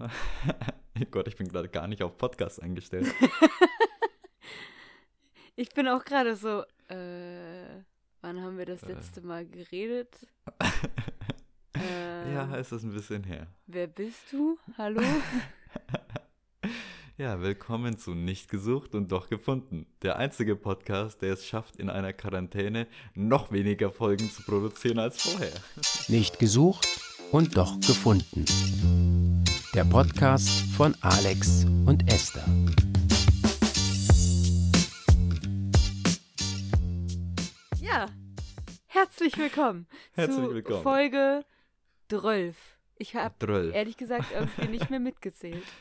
oh Gott, ich bin gerade gar nicht auf Podcast eingestellt. ich bin auch gerade so, äh, wann haben wir das äh. letzte Mal geredet? äh, ja, ist das ein bisschen her. Wer bist du? Hallo? Ja, willkommen zu Nicht gesucht und doch gefunden. Der einzige Podcast, der es schafft, in einer Quarantäne noch weniger Folgen zu produzieren als vorher. Nicht gesucht und doch gefunden. Der Podcast von Alex und Esther. Ja, herzlich willkommen. Herzlich zu willkommen. Folge 12. Ich habe ehrlich gesagt irgendwie nicht mehr mitgezählt.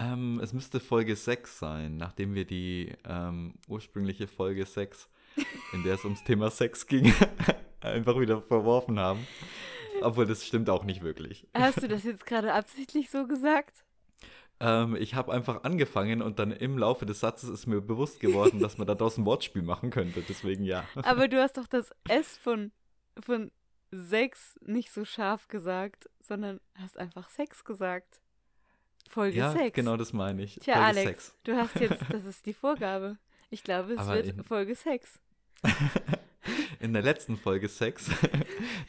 Ähm, es müsste Folge 6 sein, nachdem wir die ähm, ursprüngliche Folge 6, in der es ums Thema Sex ging, einfach wieder verworfen haben. Obwohl, das stimmt auch nicht wirklich. Hast du das jetzt gerade absichtlich so gesagt? Ähm, ich habe einfach angefangen und dann im Laufe des Satzes ist mir bewusst geworden, dass man daraus ein Wortspiel machen könnte. Deswegen ja. Aber du hast doch das S von, von Sex nicht so scharf gesagt, sondern hast einfach Sex gesagt. Folge ja, 6. genau das meine ich. Tja, Folge Alex, 6. du hast jetzt, das ist die Vorgabe. Ich glaube, es Aber wird Folge 6. in der letzten Folge 6,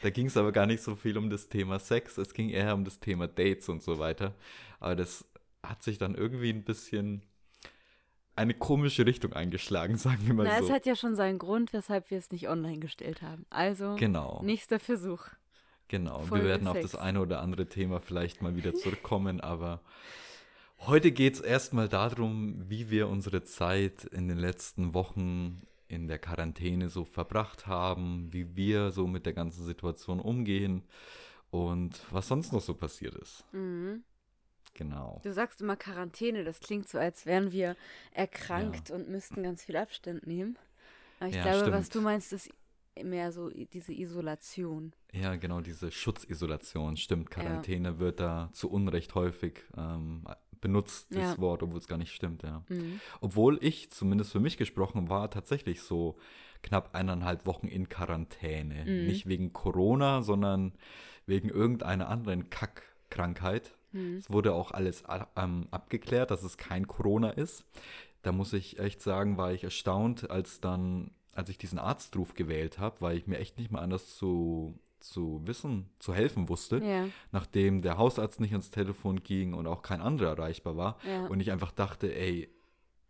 da ging es aber gar nicht so viel um das Thema Sex, es ging eher um das Thema Dates und so weiter. Aber das hat sich dann irgendwie ein bisschen eine komische Richtung eingeschlagen, sagen wir mal Na, so. es hat ja schon seinen Grund, weshalb wir es nicht online gestellt haben. Also, genau. nächster Versuch. Genau, Folge wir werden 6. auf das eine oder andere Thema vielleicht mal wieder zurückkommen, aber heute geht es erstmal darum, wie wir unsere Zeit in den letzten Wochen in der Quarantäne so verbracht haben, wie wir so mit der ganzen Situation umgehen und was sonst noch so passiert ist. Mhm. Genau. Du sagst immer Quarantäne, das klingt so, als wären wir erkrankt ja. und müssten ganz viel Abstand nehmen. Aber ich ja, glaube, stimmt. was du meinst, ist mehr so diese Isolation. Ja, genau, diese Schutzisolation. Stimmt, Quarantäne ja. wird da zu Unrecht häufig ähm, benutzt, das ja. Wort, obwohl es gar nicht stimmt, ja. Mhm. Obwohl ich, zumindest für mich gesprochen, war tatsächlich so knapp eineinhalb Wochen in Quarantäne. Mhm. Nicht wegen Corona, sondern wegen irgendeiner anderen Kackkrankheit. Mhm. Es wurde auch alles ähm, abgeklärt, dass es kein Corona ist. Da muss ich echt sagen, war ich erstaunt, als dann als ich diesen Arztruf gewählt habe, weil ich mir echt nicht mehr anders zu, zu wissen, zu helfen wusste, ja. nachdem der Hausarzt nicht ans Telefon ging und auch kein anderer erreichbar war. Ja. Und ich einfach dachte, ey,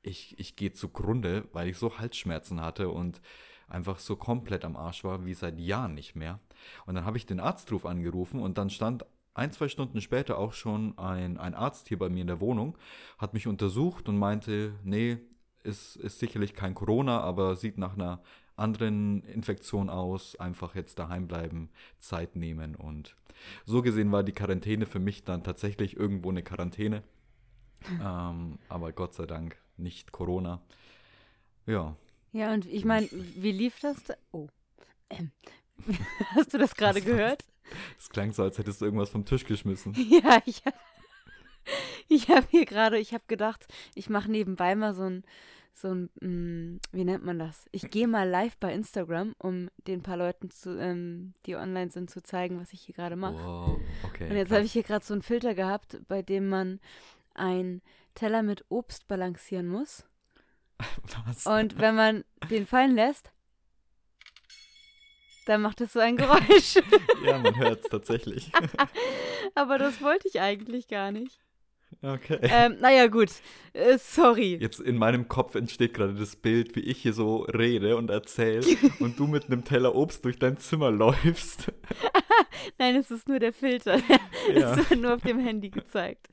ich, ich gehe zugrunde, weil ich so Halsschmerzen hatte und einfach so komplett am Arsch war, wie seit Jahren nicht mehr. Und dann habe ich den Arztruf angerufen und dann stand ein, zwei Stunden später auch schon ein, ein Arzt hier bei mir in der Wohnung, hat mich untersucht und meinte, nee, ist, ist sicherlich kein Corona, aber sieht nach einer anderen Infektion aus. Einfach jetzt daheim bleiben, Zeit nehmen. Und so gesehen war die Quarantäne für mich dann tatsächlich irgendwo eine Quarantäne. ähm, aber Gott sei Dank nicht Corona. Ja. Ja, und ich meine, wie lief das? Da? Oh. Ähm. Hast du das gerade gehört? Es klang so, als hättest du irgendwas vom Tisch geschmissen. Ja, ich, ich habe hier gerade, ich habe gedacht, ich mache nebenbei mal so ein, so ein, mh, mm, wie nennt man das? Ich gehe mal live bei Instagram, um den paar Leuten, zu, ähm, die online sind, zu zeigen, was ich hier gerade mache. Wow, okay. Und jetzt habe ich hier gerade so einen Filter gehabt, bei dem man einen Teller mit Obst balancieren muss. Was? Und wenn man den fallen lässt, dann macht es so ein Geräusch. ja, man hört es tatsächlich. Aber das wollte ich eigentlich gar nicht. Okay. Ähm, naja, gut. Äh, sorry. Jetzt in meinem Kopf entsteht gerade das Bild, wie ich hier so rede und erzähle und du mit einem Teller Obst durch dein Zimmer läufst. Nein, es ist nur der Filter. Ja. Es wird nur auf dem Handy gezeigt.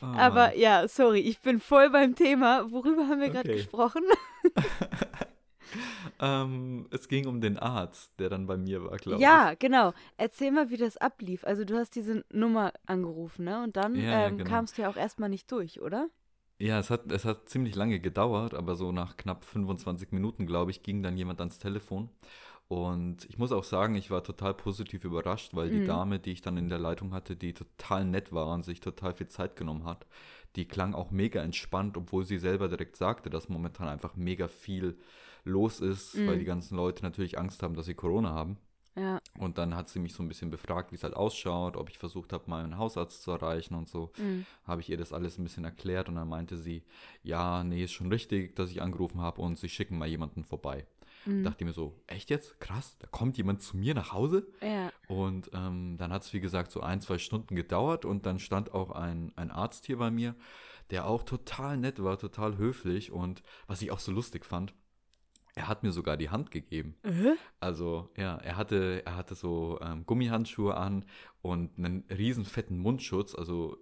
Oh, Aber ja, sorry, ich bin voll beim Thema. Worüber haben wir gerade okay. gesprochen? Ähm, es ging um den Arzt, der dann bei mir war, glaube ja, ich. Ja, genau. Erzähl mal, wie das ablief. Also du hast diese Nummer angerufen, ne? Und dann ja, ähm, genau. kamst du ja auch erstmal nicht durch, oder? Ja, es hat, es hat ziemlich lange gedauert, aber so nach knapp 25 Minuten, glaube ich, ging dann jemand ans Telefon. Und ich muss auch sagen, ich war total positiv überrascht, weil die mhm. Dame, die ich dann in der Leitung hatte, die total nett war und sich total viel Zeit genommen hat, die klang auch mega entspannt, obwohl sie selber direkt sagte, dass momentan einfach mega viel los ist, mhm. weil die ganzen Leute natürlich Angst haben, dass sie Corona haben. Ja. Und dann hat sie mich so ein bisschen befragt, wie es halt ausschaut, ob ich versucht habe, mal einen Hausarzt zu erreichen und so. Mhm. Habe ich ihr das alles ein bisschen erklärt und dann meinte sie, ja, nee, ist schon richtig, dass ich angerufen habe und sie schicken mal jemanden vorbei. Mhm. Dachte mir so, echt jetzt? Krass, da kommt jemand zu mir nach Hause? Ja. Und ähm, dann hat es, wie gesagt, so ein, zwei Stunden gedauert und dann stand auch ein, ein Arzt hier bei mir, der auch total nett war, total höflich und was ich auch so lustig fand, er hat mir sogar die Hand gegeben. Äh? Also, ja, er hatte, er hatte so ähm, Gummihandschuhe an und einen riesen fetten Mundschutz. Also,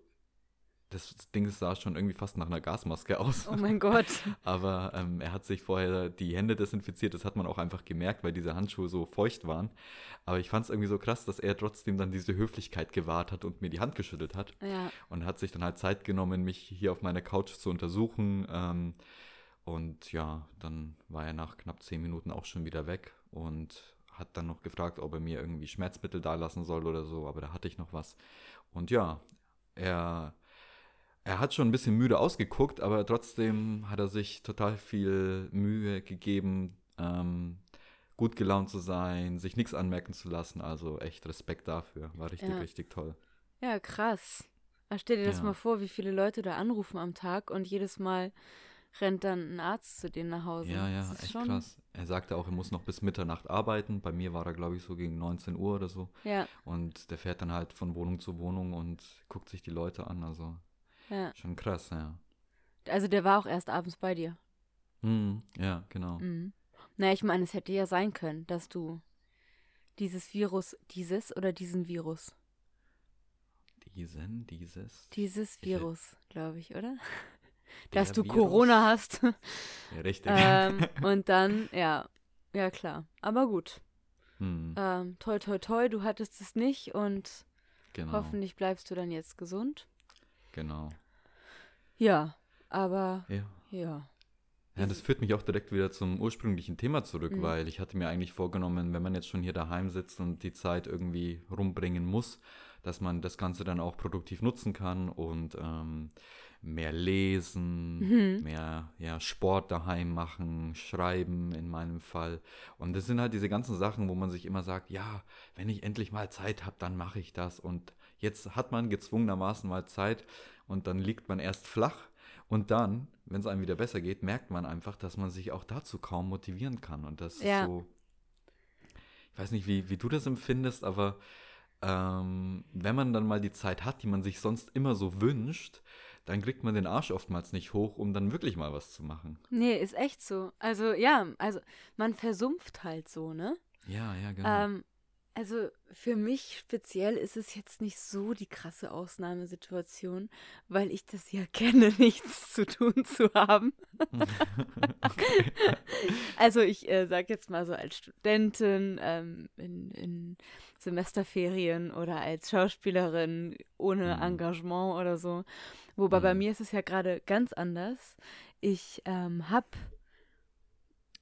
das Ding sah schon irgendwie fast nach einer Gasmaske aus. Oh mein Gott. Aber ähm, er hat sich vorher die Hände desinfiziert. Das hat man auch einfach gemerkt, weil diese Handschuhe so feucht waren. Aber ich fand es irgendwie so krass, dass er trotzdem dann diese Höflichkeit gewahrt hat und mir die Hand geschüttelt hat. Ja. Und hat sich dann halt Zeit genommen, mich hier auf meiner Couch zu untersuchen. Ähm, und ja, dann war er nach knapp zehn Minuten auch schon wieder weg und hat dann noch gefragt, ob er mir irgendwie Schmerzmittel dalassen soll oder so, aber da hatte ich noch was. Und ja, er, er hat schon ein bisschen müde ausgeguckt, aber trotzdem hat er sich total viel Mühe gegeben, ähm, gut gelaunt zu sein, sich nichts anmerken zu lassen. Also echt Respekt dafür. War richtig, Ja. richtig toll. Ja, krass. Stell dir das Ja. mal vor, wie viele Leute da anrufen am Tag und jedes Mal rennt dann ein Arzt zu denen nach Hause. Ja, ja, echt schon, krass. Er sagte auch, er muss noch bis Mitternacht arbeiten. Bei mir war er, glaube ich, so gegen 19 Uhr oder so. Ja, Und der fährt dann halt von Wohnung zu Wohnung und guckt sich die Leute an. Also ja. schon krass, ja. Also der war auch erst abends bei dir. Mhm, ja, genau. Mhm. Naja, ich meine, es hätte ja sein können, dass du dieses Virus, dieses oder diesen Virus, Diesen, dieses. dieses Virus, glaube ich, oder? Dass du Virus. Corona hast. Ja, richtig. ähm, und dann, ja, ja klar. Aber gut. Hm, Ähm, toi, toi, toi, du hattest es nicht und genau, hoffentlich bleibst du dann jetzt gesund. genau. Ja, aber Ja. ja. Ja, das führt mich auch direkt wieder zum ursprünglichen Thema zurück, Mhm. weil ich hatte mir eigentlich vorgenommen, wenn man jetzt schon hier daheim sitzt und die Zeit irgendwie rumbringen muss, dass man das Ganze dann auch produktiv nutzen kann und ähm, mehr lesen, Mhm. mehr ja, Sport daheim machen, schreiben in meinem Fall. Und das sind halt diese ganzen Sachen, wo man sich immer sagt, ja, wenn ich endlich mal Zeit habe, dann mache ich das. Und jetzt hat man gezwungenermaßen mal Zeit und dann liegt man erst flach. Und dann, wenn es einem wieder besser geht, merkt man einfach, dass man sich auch dazu kaum motivieren kann. Und das Ja. ist so, ich weiß nicht, wie, wie du das empfindest, aber ähm, wenn man dann mal die Zeit hat, die man sich sonst immer so wünscht, dann kriegt man den Arsch oftmals nicht hoch, um dann wirklich mal was zu machen. Nee, ist echt so. Also, ja, also man versumpft halt so, ne? Ja, ja, genau. Ähm, also für mich speziell ist es jetzt nicht so die krasse Ausnahmesituation, weil ich das ja kenne, nichts zu tun zu haben. Also ich äh, sag jetzt mal so als Studentin ähm, in, in Semesterferien oder als Schauspielerin ohne Mhm. Engagement oder so. Wobei bei Mhm. mir ist es ja gerade ganz anders. Ich ähm, habe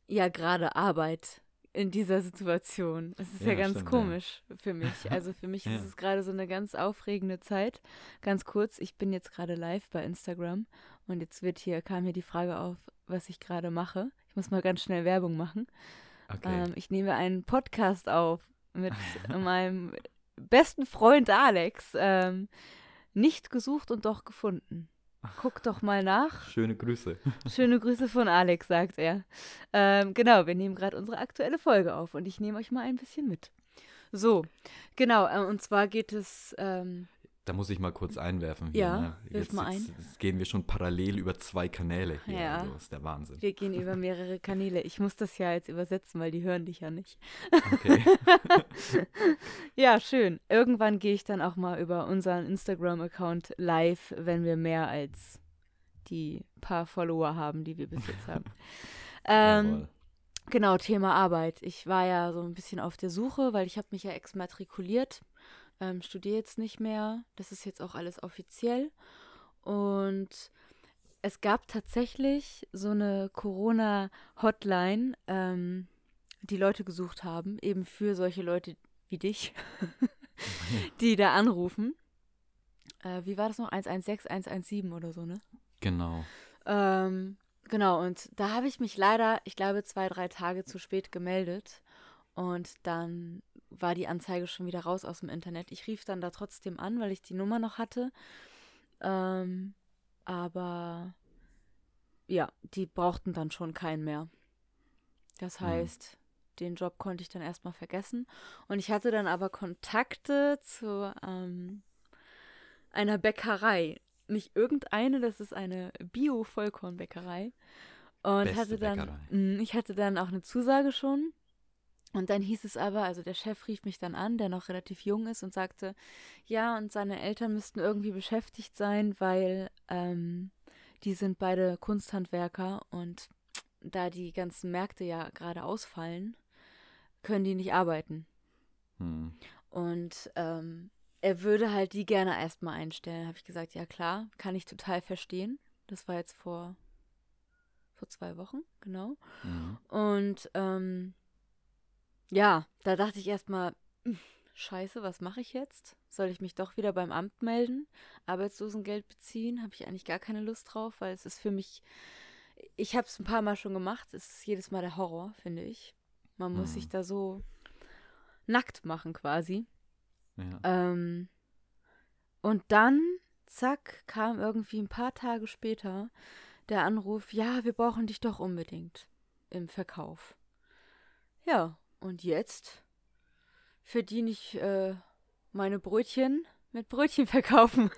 ja gerade Arbeit in dieser Situation. Es ist ja, Ja, ganz stimmt, ja. komisch für mich. Also für mich Ja. ist es gerade so eine ganz aufregende Zeit. Ganz kurz, ich bin jetzt gerade live bei Instagram und jetzt wird hier, kam hier die Frage auf, was ich gerade mache. Ich muss mal ganz schnell Werbung machen. okay. Ähm, ich nehme einen Podcast auf mit meinem besten Freund Alex. Ähm, nicht gesucht und doch gefunden. Guck doch mal nach. Schöne Grüße. Schöne Grüße von Alex, sagt er. Ähm, genau, wir nehmen gerade unsere aktuelle Folge auf und ich nehme euch mal ein bisschen mit. So, genau, äh, und zwar geht es, ähm, Da muss ich mal kurz einwerfen. Hier, Ja, ne? wirf jetzt, mal jetzt, jetzt gehen wir schon parallel über zwei Kanäle hier. Ja. Also, das ist der Wahnsinn. wir gehen über mehrere Kanäle. Ich muss das ja jetzt übersetzen, weil die hören dich ja nicht. Okay. Ja, schön. Irgendwann gehe ich dann auch mal über unseren Instagram-Account live, wenn wir mehr als die paar Follower haben, die wir bis jetzt haben. ähm, genau, Thema Arbeit. Ich war ja so ein bisschen auf der Suche, weil ich habe mich ja exmatrikuliert, ähm, studiere jetzt nicht mehr. Das ist jetzt auch alles offiziell. Und es gab tatsächlich so eine Corona-Hotline, ähm, die Leute gesucht haben, eben für solche Leute wie dich, die da anrufen. Äh, wie war das noch? 116, 117 oder so, ne? Genau. Ähm, genau, und da habe ich mich leider, ich glaube, zwei, drei Tage zu spät gemeldet. Und dann war die Anzeige schon wieder raus aus dem Internet. Ich rief dann da trotzdem an, weil ich die Nummer noch hatte. Ähm, aber ja, die brauchten dann schon keinen mehr. Das Mhm. heißt, den Job konnte ich dann erstmal vergessen. Und ich hatte dann aber Kontakte zu ähm, einer Bäckerei. Nicht irgendeine, das ist eine Bio-Vollkornbäckerei. Und Beste hatte dann, Bäckerei. Mm, ich hatte dann auch eine Zusage schon. Und dann hieß es aber, also der Chef rief mich dann an, der noch relativ jung ist und sagte, ja, und seine Eltern müssten irgendwie beschäftigt sein, weil ähm, die sind beide Kunsthandwerker und da die ganzen Märkte ja gerade ausfallen, können die nicht arbeiten. Hm. Und ähm, er würde halt die gerne erstmal einstellen. Habe ich gesagt, ja klar, kann ich total verstehen. Das war jetzt vor, vor zwei Wochen, genau. Mhm. Und ähm, ja, da dachte ich erstmal, "Hm, scheiße, was mache ich jetzt? Soll ich mich doch wieder beim Amt melden? Arbeitslosengeld beziehen? Habe ich eigentlich gar keine Lust drauf, weil es ist für mich, ich habe es ein paar Mal schon gemacht, es ist jedes Mal der Horror, finde ich. Man muss Hm. sich da so nackt machen quasi. Ja. Ähm, und dann, zack, kam irgendwie ein paar Tage später der Anruf, ja, wir brauchen dich doch unbedingt im Verkauf. Ja, und jetzt verdiene ich äh, meine Brötchen mit Brötchen verkaufen.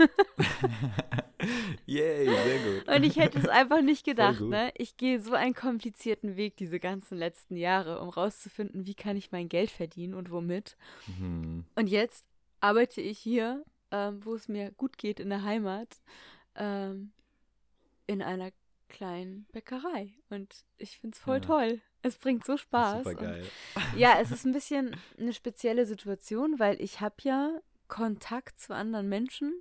Yay, sehr gut. Und ich hätte es einfach nicht gedacht, ne? Ich gehe so einen komplizierten Weg diese ganzen letzten Jahre, um rauszufinden, wie kann ich mein Geld verdienen und womit. Hm. Und jetzt arbeite ich hier, ähm, wo es mir gut geht in der Heimat, ähm, in einer kleinen Bäckerei. Und ich finde es voll Ja. toll. Es bringt so Spaß. Super geil. ja, es ist ein bisschen eine spezielle Situation, weil ich habe ja Kontakt zu anderen Menschen.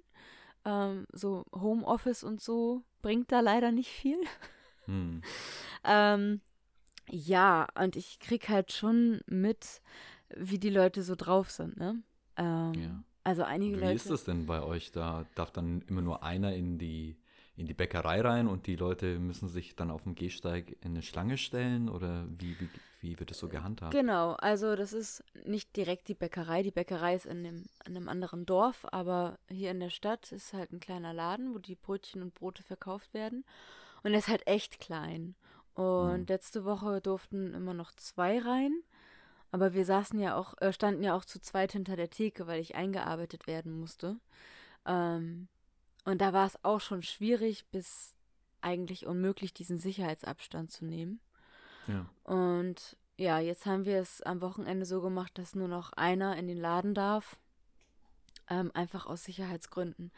Ähm, so Homeoffice und so bringt da leider nicht viel. Hm. Ähm, ja, und ich krieg halt schon mit, wie die Leute so drauf sind, ne? Ähm, Ja. Also einige Wie Leute. ist das denn bei euch? Da darf dann immer nur einer in die, in die Bäckerei rein und die Leute müssen sich dann auf dem Gehsteig in eine Schlange stellen oder wie, wie, wie wird das so gehandhabt? Genau, also das ist nicht direkt die Bäckerei. Die Bäckerei ist in, dem, in einem anderen Dorf, aber hier in der Stadt ist halt ein kleiner Laden, wo die Brötchen und Brote verkauft werden. Und der ist halt echt klein. Und Mhm. letzte Woche durften immer noch zwei rein. Aber wir saßen ja auch, äh, standen ja auch zu zweit hinter der Theke, weil ich eingearbeitet werden musste. Ähm, und da war es auch schon schwierig bis eigentlich unmöglich, diesen Sicherheitsabstand zu nehmen. Ja. Und ja, jetzt haben wir es am Wochenende so gemacht, dass nur noch einer in den Laden darf. Ähm, einfach aus Sicherheitsgründen.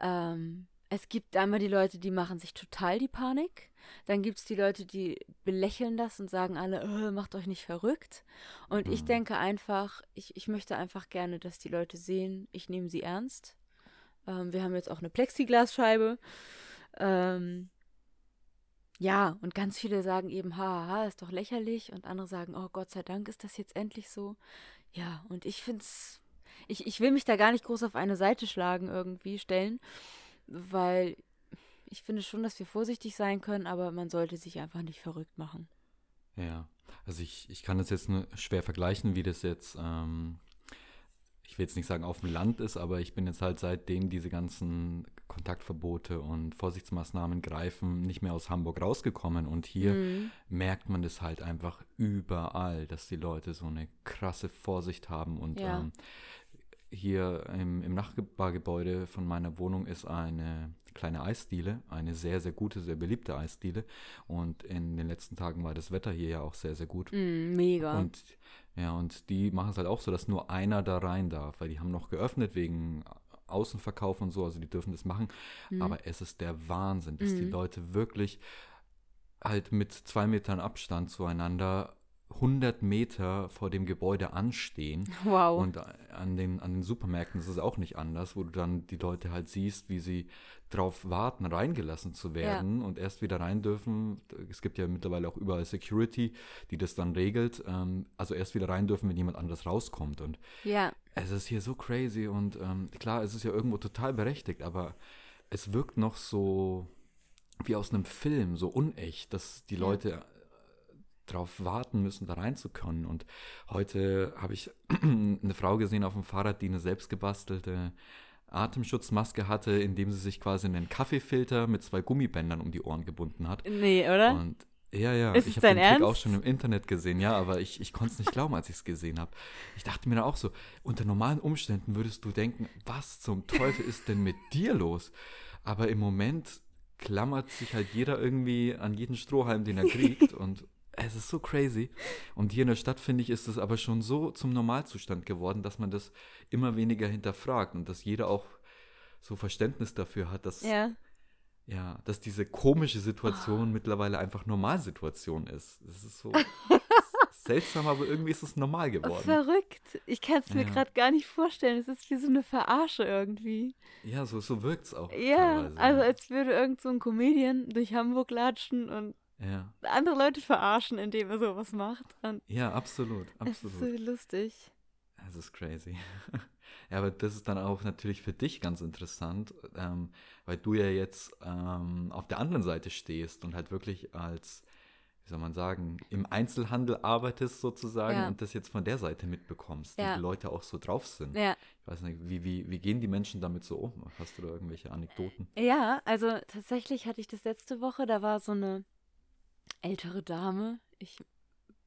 Ähm, es gibt einmal die Leute, die machen sich total die Panik. Dann gibt es die Leute, die belächeln das und sagen alle, "Äh, macht euch nicht verrückt. Und ich Mhm. denke einfach, ich, ich möchte einfach gerne, dass die Leute sehen, ich nehme sie ernst. Ähm, wir haben jetzt auch eine Plexiglasscheibe. Ähm, ja, und ganz viele sagen eben, haha, ist doch lächerlich. Und andere sagen, oh Gott sei Dank ist das jetzt endlich so. Ja, und ich finde es, ich, ich will mich da gar nicht groß auf eine Seite schlagen irgendwie, stellen, weil ich finde schon, dass wir vorsichtig sein können, aber man sollte sich einfach nicht verrückt machen. Ja, also ich, ich kann das jetzt nur schwer vergleichen, wie das jetzt, ähm, ich will jetzt nicht sagen auf dem Land ist, aber ich bin jetzt halt seitdem diese ganzen Kontaktverbote und Vorsichtsmaßnahmen greifen, nicht mehr aus Hamburg rausgekommen. Und hier Mhm. merkt man das halt einfach überall, dass die Leute so eine krasse Vorsicht haben. Und Ja. ähm, hier im, im Nachbargebäude von meiner Wohnung ist eine kleine Eisdiele, eine sehr, sehr gute, sehr beliebte Eisdiele. Und in den letzten Tagen war das Wetter hier ja auch sehr, sehr gut. Mm, mega. Und ja, und die machen es halt auch so, dass nur einer da rein darf, weil die haben noch geöffnet wegen Außenverkauf und so, also die dürfen das machen. Mhm. Aber es ist der Wahnsinn, dass die Mhm. Leute wirklich halt mit zwei Metern Abstand zueinander 100 Meter vor dem Gebäude anstehen. wow. Und an den, an den Supermärkten ist es auch nicht anders, wo du dann die Leute halt siehst, wie sie drauf warten, reingelassen zu werden und erst wieder rein dürfen. Es gibt ja mittlerweile auch überall Security, die das dann regelt. Ähm, also erst wieder rein dürfen, wenn jemand anderes rauskommt. Und ja, es ist hier so crazy und ähm, klar, es ist ja irgendwo total berechtigt, aber es wirkt noch so wie aus einem Film, so unecht, dass die Ja. Drauf warten müssen, da rein zu können. Und heute habe ich eine Frau gesehen auf dem Fahrrad, die eine selbstgebastelte Atemschutzmaske hatte, indem sie sich quasi einen Kaffeefilter mit zwei Gummibändern um die Ohren gebunden hat. Nee, oder? Und ja, ja, Ist ich habe den dein Trick auch Ernst? schon im Internet gesehen, ja, aber ich, ich konnte es nicht glauben, als ich es gesehen habe. Ich dachte mir dann auch so, unter normalen Umständen würdest du denken, was zum Teufel ist denn mit dir los? Aber im Moment klammert sich halt jeder irgendwie an jeden Strohhalm, den er kriegt und es ist so crazy. Und hier in der Stadt, finde ich, ist es aber schon so zum Normalzustand geworden, dass man das immer weniger hinterfragt und dass jeder auch so Verständnis dafür hat, dass ja. ja, dass diese komische Situation mittlerweile einfach Normalsituation ist. Es ist so seltsam, aber irgendwie ist es normal geworden. Verrückt. Ich kann es mir Ja. gerade gar nicht vorstellen. Es ist wie so eine Verarsche irgendwie. Ja, so, so wirkt es auch. Ja, also als würde irgend so ein Comedian durch Hamburg latschen und ja. andere Leute verarschen, indem er sowas macht. Und ja, absolut, es ist so absolut. lustig. Es ist crazy. ja, aber das ist dann auch natürlich für dich ganz interessant, ähm, weil du ja jetzt ähm, auf der anderen Seite stehst und halt wirklich als, wie soll man sagen, im Einzelhandel arbeitest sozusagen Ja. und das jetzt von der Seite mitbekommst, Ja. wie die Leute auch so drauf sind. Ja. Ich weiß nicht, wie, wie, wie gehen die Menschen damit so um? Hast du da irgendwelche Anekdoten? Ja, also tatsächlich hatte ich das letzte Woche, da war so eine ältere Dame, ich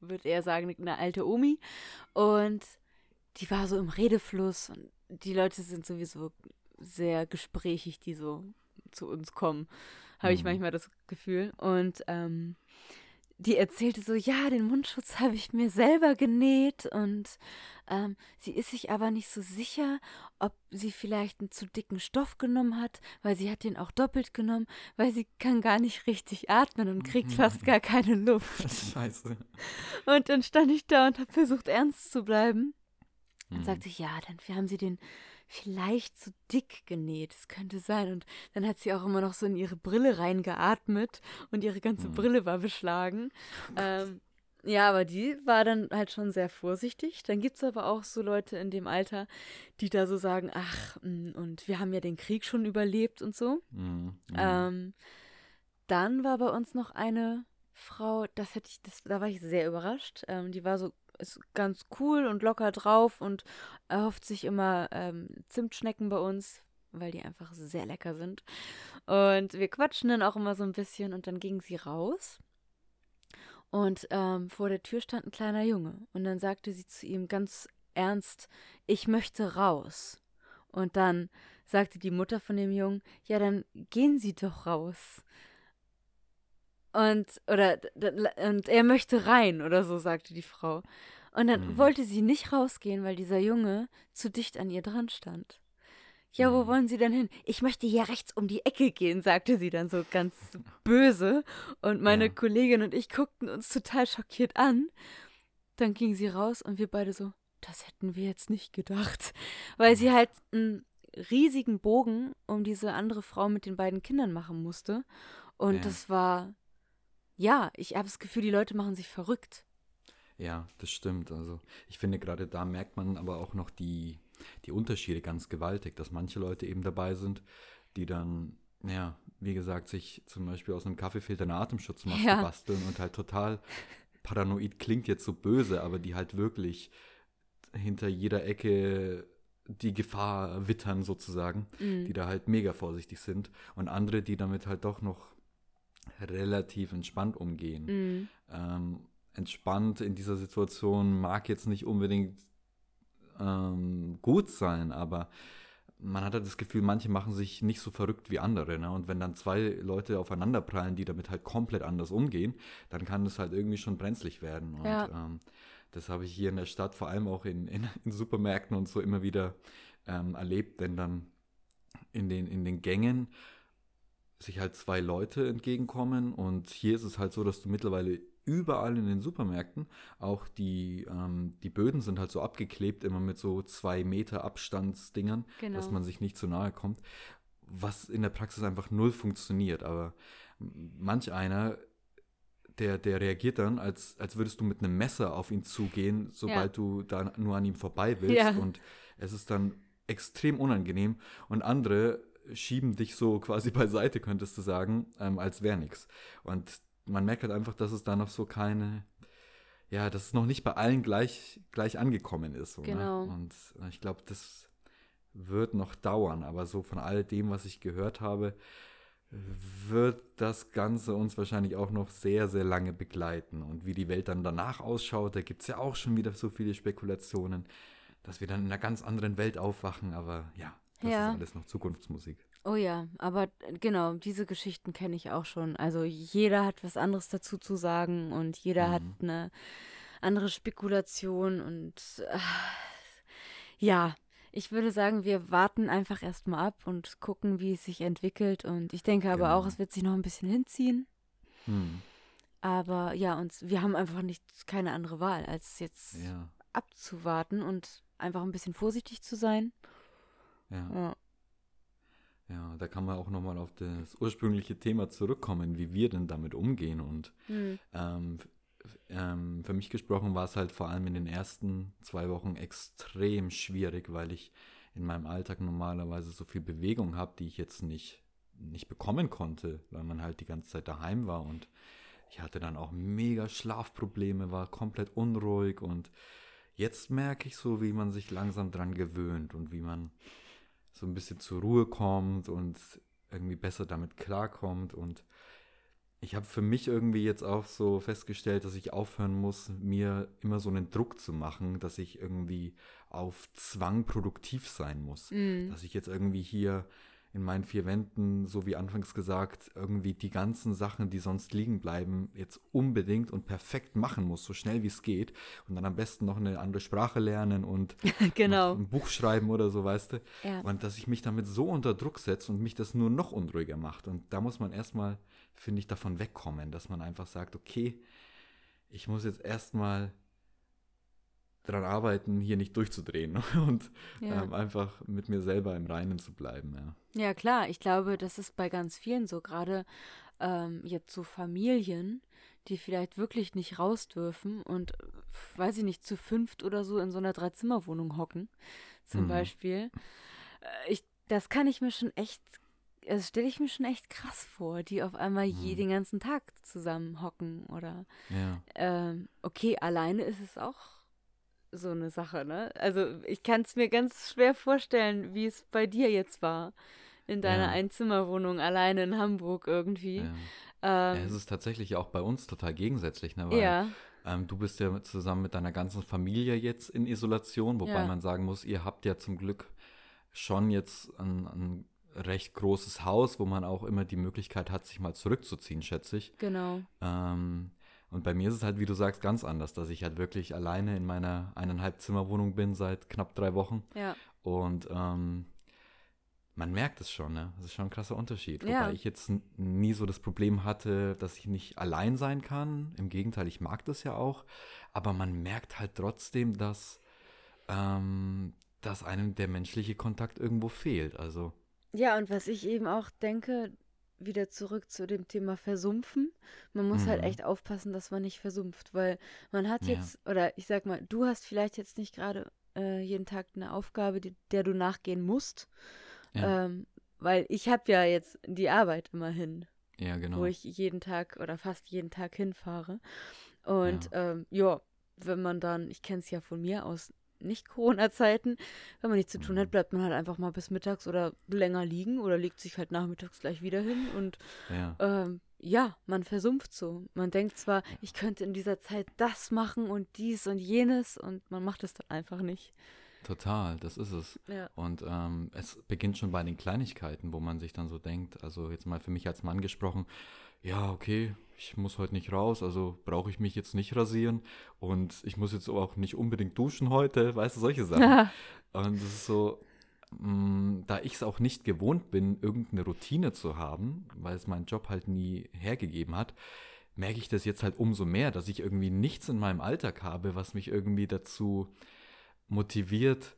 würde eher sagen, eine alte Omi, und die war so im Redefluss und die Leute sind sowieso sehr gesprächig, die so zu uns kommen, habe ich Mhm. manchmal das Gefühl. Und ähm, die erzählte so, ja, den Mundschutz habe ich mir selber genäht und ähm, sie ist sich aber nicht so sicher, ob sie vielleicht einen zu dicken Stoff genommen hat, weil sie hat den auch doppelt genommen, weil sie kann gar nicht richtig atmen und kriegt fast gar keine Luft. Scheiße. Und dann stand ich da und habe versucht, ernst zu bleiben. Dann Mhm. sagte ich, ja, dann haben sie den vielleicht zu dick genäht. Das könnte sein. Und dann hat sie auch immer noch so in ihre Brille reingeatmet und ihre ganze Mhm. Brille war beschlagen. Ähm, ja, aber die war dann halt schon sehr vorsichtig. Dann gibt es aber auch so Leute in dem Alter, die da so sagen, ach, mm, und wir haben ja den Krieg schon überlebt und so. Mhm. Ähm, dann war bei uns noch eine Frau, das hätte ich, das, da war ich sehr überrascht. Ähm, die war so ist ganz cool und locker drauf und erhofft sich immer ähm, Zimtschnecken bei uns, weil die einfach sehr lecker sind. Und wir quatschen dann auch immer so ein bisschen und dann ging sie raus. Und ähm, vor der Tür stand ein kleiner Junge. Und dann sagte sie zu ihm ganz ernst, ich möchte raus. Und dann sagte die Mutter von dem Jungen, ja, dann gehen Sie doch raus. Und, oder, und er möchte rein oder so, sagte die Frau. Und dann Mhm. wollte sie nicht rausgehen, weil dieser Junge zu dicht an ihr dran stand. Ja, wo Mhm. wollen Sie denn hin? Ich möchte hier rechts um die Ecke gehen, sagte sie dann so ganz böse. Und meine Ja. Kollegin und ich guckten uns total schockiert an. Dann ging sie raus und wir beide so, das hätten wir jetzt nicht gedacht. Weil sie halt einen riesigen Bogen um diese andere Frau mit den beiden Kindern machen musste. Und Ja. das war, ja, ich habe das Gefühl, die Leute machen sich verrückt. Ja, das stimmt. Also ich finde gerade da merkt man aber auch noch die, die Unterschiede ganz gewaltig, dass manche Leute eben dabei sind, die dann, ja, wie gesagt, sich zum Beispiel aus einem Kaffeefilter eine Atemschutzmaske Ja. basteln und halt total paranoid klingt jetzt so böse, aber die halt wirklich hinter jeder Ecke die Gefahr wittern sozusagen, Mhm. die da halt mega vorsichtig sind und andere, die damit halt doch noch relativ entspannt umgehen Mhm. ähm, entspannt in dieser Situation mag jetzt nicht unbedingt ähm, gut sein, aber man hat halt das Gefühl, manche machen sich nicht so verrückt wie andere. Ne? Und wenn dann zwei Leute aufeinanderprallen, die damit halt komplett anders umgehen, dann kann das halt irgendwie schon brenzlig werden. Und Ja. ähm, das habe ich hier in der Stadt, vor allem auch in, in, in Supermärkten und so immer wieder ähm, erlebt, wenn dann in den, in den Gängen sich halt zwei Leute entgegenkommen und hier ist es halt so, dass du mittlerweile überall in den Supermärkten auch die, ähm, die Böden sind halt so abgeklebt, immer mit so zwei Meter Abstandsdingern, Genau. dass man sich nicht zu nahe kommt, was in der Praxis einfach null funktioniert, aber manch einer der, der reagiert dann, als, als würdest du mit einem Messer auf ihn zugehen, sobald du da nur an ihm vorbei willst. Ja. Und es ist dann extrem unangenehm. Und andere schieben dich so quasi beiseite, könntest du sagen, ähm, als wäre nichts. Und man merkt halt einfach, dass es da noch so keine, ja, dass es noch nicht bei allen gleich, gleich angekommen ist. So, Genau. Ne? Und äh, ich glaube, das wird noch dauern, aber so von all dem, was ich gehört habe, wird das Ganze uns wahrscheinlich auch noch sehr, sehr lange begleiten. Und wie die Welt dann danach ausschaut, da gibt es ja auch schon wieder so viele Spekulationen, dass wir dann in einer ganz anderen Welt aufwachen. Aber ja, das Ja. ist alles noch Zukunftsmusik. Oh ja, aber genau, diese Geschichten kenne ich auch schon. Also jeder hat was anderes dazu zu sagen und jeder hat Mhm. eine andere Spekulation und äh, ja, ich würde sagen, wir warten einfach erstmal ab und gucken, wie es sich entwickelt. Und ich denke aber auch, Genau. es wird sich noch ein bisschen hinziehen. Hm. Aber ja, uns, wir haben einfach nicht keine andere Wahl, als jetzt Ja, abzuwarten und einfach ein bisschen vorsichtig zu sein. Ja. Ja. Ja, da kann man auch nochmal auf das ursprüngliche Thema zurückkommen, wie wir denn damit umgehen. Und Hm. ähm, ähm, für mich gesprochen war es halt vor allem in den ersten zwei Wochen extrem schwierig, weil ich in meinem Alltag normalerweise so viel Bewegung habe, die ich jetzt nicht, nicht bekommen konnte, weil man halt die ganze Zeit daheim war. Und ich hatte dann auch mega Schlafprobleme, war komplett unruhig. Und jetzt merke ich so, wie man sich langsam dran gewöhnt und wie man so ein bisschen zur Ruhe kommt und irgendwie besser damit klarkommt. Und ich habe für mich irgendwie jetzt auch so festgestellt, dass ich aufhören muss, mir immer so einen Druck zu machen, dass ich irgendwie auf Zwang produktiv sein muss. Mhm. Dass ich jetzt irgendwie hier in meinen vier Wänden, so wie anfangs gesagt, irgendwie die ganzen Sachen, die sonst liegen bleiben, jetzt unbedingt und perfekt machen muss, so schnell wie es geht. Und dann am besten noch eine andere Sprache lernen und Genau. ein Buch schreiben oder so, weißt du. Ja. Und dass ich mich damit so unter Druck setze und mich das nur noch unruhiger macht. Und da muss man erstmal, finde ich, davon wegkommen, dass man einfach sagt, okay, ich muss jetzt erstmal daran arbeiten, hier nicht durchzudrehen und Ja. ähm, einfach mit mir selber im Reinen zu bleiben, ja. Ja, klar. Ich glaube, das ist bei ganz vielen so. Gerade ähm, jetzt so Familien, die vielleicht wirklich nicht raus dürfen und, äh, weiß ich nicht, zu fünft oder so in so einer Dreizimmerwohnung hocken, zum Mhm. Beispiel. Äh, ich, das kann ich mir schon echt, das stelle ich mir schon echt krass vor, die auf einmal je Mhm. den ganzen Tag zusammen hocken oder Ja, ähm, okay, alleine ist es auch so eine Sache, ne? Also ich kann es mir ganz schwer vorstellen, wie es bei dir jetzt war. In deiner Ja. Einzimmerwohnung alleine in Hamburg irgendwie. ja. ja. Ähm, Es ist tatsächlich auch bei uns total gegensätzlich, ne? Weil ja, Ähm, du bist ja zusammen mit deiner ganzen Familie jetzt in Isolation, wobei Ja. man sagen muss, ihr habt ja zum Glück schon jetzt ein, ein recht großes Haus, wo man auch immer die Möglichkeit hat, sich mal zurückzuziehen, schätze ich. genau. Ähm, und bei mir ist es halt, wie du sagst, ganz anders, dass ich halt wirklich alleine in meiner eineinhalb Zimmerwohnung bin seit knapp drei Wochen. Ja, Und ähm, man merkt es schon, ne? Das ist schon ein krasser Unterschied. Ja. Wobei ich jetzt nie so das Problem hatte, dass ich nicht allein sein kann. Im Gegenteil, ich mag das ja auch. Aber man merkt halt trotzdem, dass, ähm, dass einem der menschliche Kontakt irgendwo fehlt. Also, Ja, und was ich eben auch denke, wieder zurück zu dem Thema Versumpfen. Man muss halt Mhm. echt aufpassen, dass man nicht versumpft, weil man hat Ja. jetzt, oder ich sag mal, du hast vielleicht jetzt nicht gerade äh, jeden Tag eine Aufgabe, die, der du nachgehen musst. ja, Ähm, weil ich habe ja jetzt die Arbeit immerhin, ja genau. wo ich jeden Tag oder fast jeden Tag hinfahre. Und ja, ähm, ja wenn man dann, ich kenne es ja von mir aus Nicht-Corona-Zeiten, wenn man nichts zu tun hat, bleibt man halt einfach mal bis mittags oder länger liegen oder legt sich halt nachmittags gleich wieder hin und ja. ähm, ja, man versumpft so. Man denkt zwar, ich könnte in dieser Zeit das machen und dies und jenes und man macht es dann einfach nicht. Total, das ist es. Ja. Und ähm, es beginnt schon bei den Kleinigkeiten, wo man sich dann so denkt, also jetzt mal für mich als Mann gesprochen, ja, okay, ich muss heute nicht raus, also brauche ich mich jetzt nicht rasieren und ich muss jetzt auch nicht unbedingt duschen heute, weißt du, solche Sachen. Und es ist so, mh, da ich es auch nicht gewohnt bin, irgendeine Routine zu haben, weil es mein Job halt nie hergegeben hat, merke ich das jetzt halt umso mehr, dass ich irgendwie nichts in meinem Alltag habe, was mich irgendwie dazu motiviert,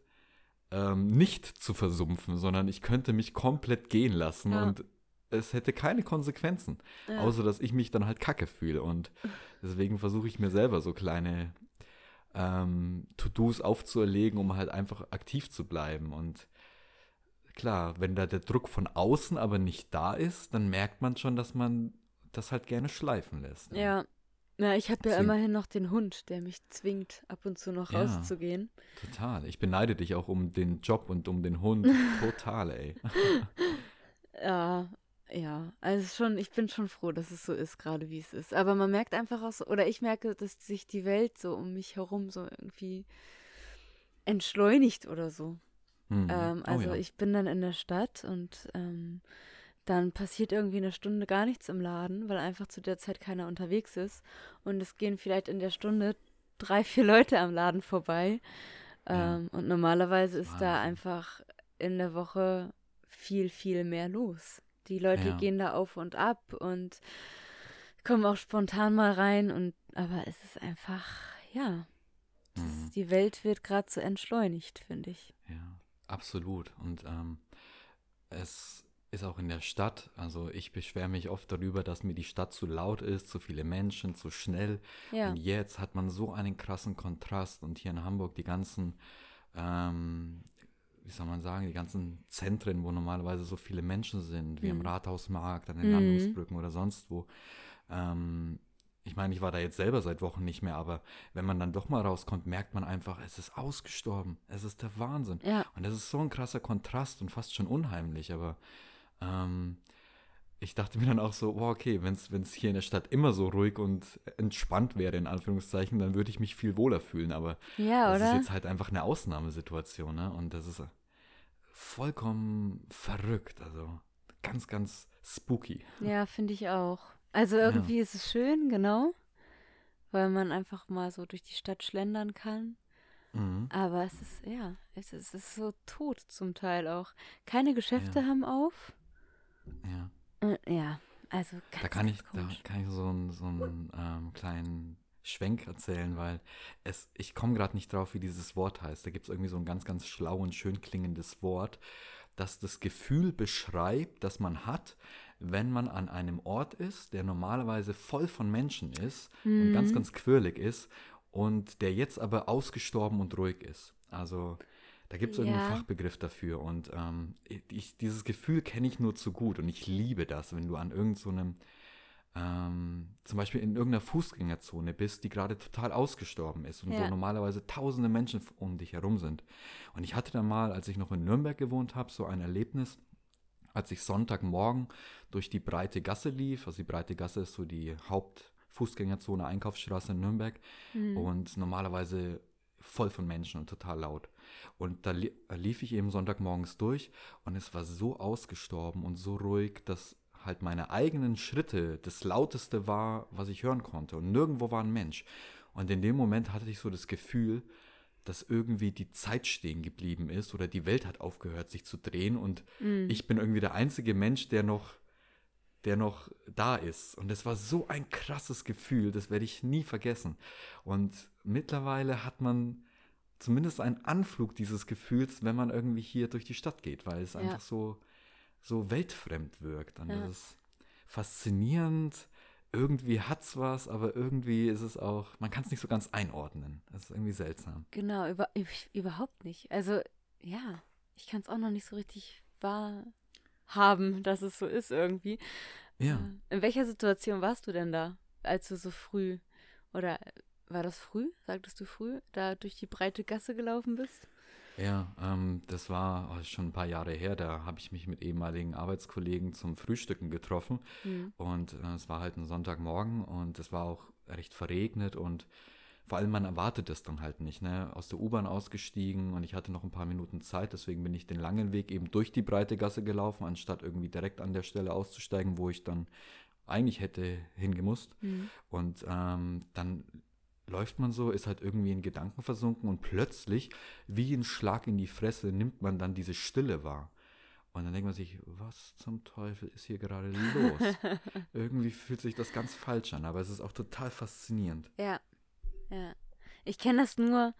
ähm, nicht zu versumpfen, sondern ich könnte mich komplett gehen lassen Ja. und es hätte keine Konsequenzen, Ja. außer dass ich mich dann halt kacke fühle. Und deswegen versuche ich mir selber so kleine ähm, To-Dos aufzuerlegen, um halt einfach aktiv zu bleiben. Und klar, wenn da der Druck von außen aber nicht da ist, dann merkt man schon, dass man das halt gerne schleifen lässt. ne? Ja, Na, ich habe ja immerhin noch den Hund, der mich zwingt, ab und zu noch Ja. rauszugehen. Total. Ich beneide dich auch um den Job und um den Hund. Total, ey. Ja, ja. Also schon, ich bin schon froh, dass es so ist, gerade wie es ist. Aber man merkt einfach auch so, oder ich merke, dass sich die Welt so um mich herum so irgendwie entschleunigt oder so. Mhm. Ähm, Oh also ja. ich bin dann in der Stadt und ähm, dann passiert irgendwie eine Stunde gar nichts im Laden, weil einfach zu der Zeit keiner unterwegs ist. Und es gehen vielleicht in der Stunde drei, vier Leute am Laden vorbei. Ja. Ähm, und normalerweise ist da Wahnsinn. einfach in der Woche viel, viel mehr los. Die Leute Ja. gehen da auf und ab und kommen auch spontan mal rein und aber es ist einfach, ja, das, Mhm. die Welt wird gerade so entschleunigt, finde ich. Ja, absolut. Und ähm, es ist auch in der Stadt, also ich beschwere mich oft darüber, dass mir die Stadt zu laut ist, zu viele Menschen, zu schnell. Ja. Und jetzt hat man so einen krassen Kontrast und hier in Hamburg die ganzen, ähm, wie soll man sagen, die ganzen Zentren, wo normalerweise so viele Menschen sind, wie Mhm. Rathausmarkt, an den Mhm. Landungsbrücken oder sonst wo. Ähm, ich meine, ich war da jetzt selber seit Wochen nicht mehr, aber wenn man dann doch mal rauskommt, merkt man einfach, es ist ausgestorben. Es ist der Wahnsinn. Ja, Und das ist so ein krasser Kontrast und fast schon unheimlich, aber ähm, ich dachte mir dann auch so, wow, okay, wenn es hier in der Stadt immer so ruhig und entspannt wäre, in Anführungszeichen, dann würde ich mich viel wohler fühlen, aber ja, das ist jetzt halt einfach eine Ausnahmesituation, ne? Und das ist vollkommen verrückt, also ganz, ganz spooky. Ja, finde ich auch. Also irgendwie ist es schön, genau, weil man einfach mal so durch die Stadt schlendern kann. Mhm. Aber es ist, ja, es ist, es ist so tot zum Teil auch. Keine Geschäfte Ja. haben auf. Ja. Äh, ja, also ganz, Da kann ich, da komisch. kann ich so einen, so einen ähm, kleinen Schwenk erzählen, weil es, ich komme gerade nicht drauf, wie dieses Wort heißt. Da gibt es irgendwie so ein ganz, ganz schlau und schön klingendes Wort, das das Gefühl beschreibt, das man hat, wenn man an einem Ort ist, der normalerweise voll von Menschen ist und ganz, Mhm. ganz quirlig ist und der jetzt aber ausgestorben und ruhig ist. Also da gibt es irgendeinen Ja. Fachbegriff dafür und ähm, ich, dieses Gefühl kenne ich nur zu gut und ich liebe das, wenn du an irgendeinem so ähm, zum Beispiel in irgendeiner Fußgängerzone bist, die gerade total ausgestorben ist und wo Ja. normalerweise tausende Menschen um dich herum sind. Und ich hatte dann mal, als ich noch in Nürnberg gewohnt habe, so ein Erlebnis, als ich Sonntagmorgen durch die breite Gasse lief, also die breite Gasse ist so die Hauptfußgängerzone, Einkaufsstraße in Nürnberg Mhm. und normalerweise voll von Menschen und total laut. Und da li lief ich eben Sonntagmorgens durch und es war so ausgestorben und so ruhig, dass halt meine eigenen Schritte das lauteste war, was ich hören konnte. Und nirgendwo war ein Mensch. Und in dem Moment hatte ich so das Gefühl, dass irgendwie die Zeit stehen geblieben ist oder die Welt hat aufgehört, sich zu drehen und Mhm. ich bin irgendwie der einzige Mensch, der noch, der noch da ist. Und das war so ein krasses Gefühl, das werde ich nie vergessen. Und mittlerweile hat man zumindest einen Anflug dieses Gefühls, wenn man irgendwie hier durch die Stadt geht, weil es Ja. einfach so, so weltfremd wirkt. Und Ja. das ist faszinierend. Irgendwie hat es was, aber irgendwie ist es auch, man kann es nicht so ganz einordnen. Das ist irgendwie seltsam. Genau, über, überhaupt nicht. Also, ja, ich kann es auch noch nicht so richtig wahrhaben, dass es so ist irgendwie. Ja. Äh, In welcher Situation warst du denn da, als du so früh, oder war das früh, sagtest du früh, da durch die breite Gasse gelaufen bist? Ja, ähm, das war oh, schon ein paar Jahre her. Da habe ich mich mit ehemaligen Arbeitskollegen zum Frühstücken getroffen. Hm. Und äh, es war halt ein Sonntagmorgen und es war auch recht verregnet und vor allem man erwartet das dann halt nicht. Ne? Aus der U-Bahn ausgestiegen und ich hatte noch ein paar Minuten Zeit, deswegen bin ich den langen Weg eben durch die breite Gasse gelaufen, anstatt irgendwie direkt an der Stelle auszusteigen, wo ich dann eigentlich hätte hingemusst. Hm. Und ähm, dann läuft man so, ist halt irgendwie in Gedanken versunken und plötzlich, wie ein Schlag in die Fresse, nimmt man dann diese Stille wahr. Und dann denkt man sich, was zum Teufel ist hier gerade los? irgendwie fühlt sich das ganz falsch an, aber es ist auch total faszinierend. Ja, ja. Ich kenne das nur,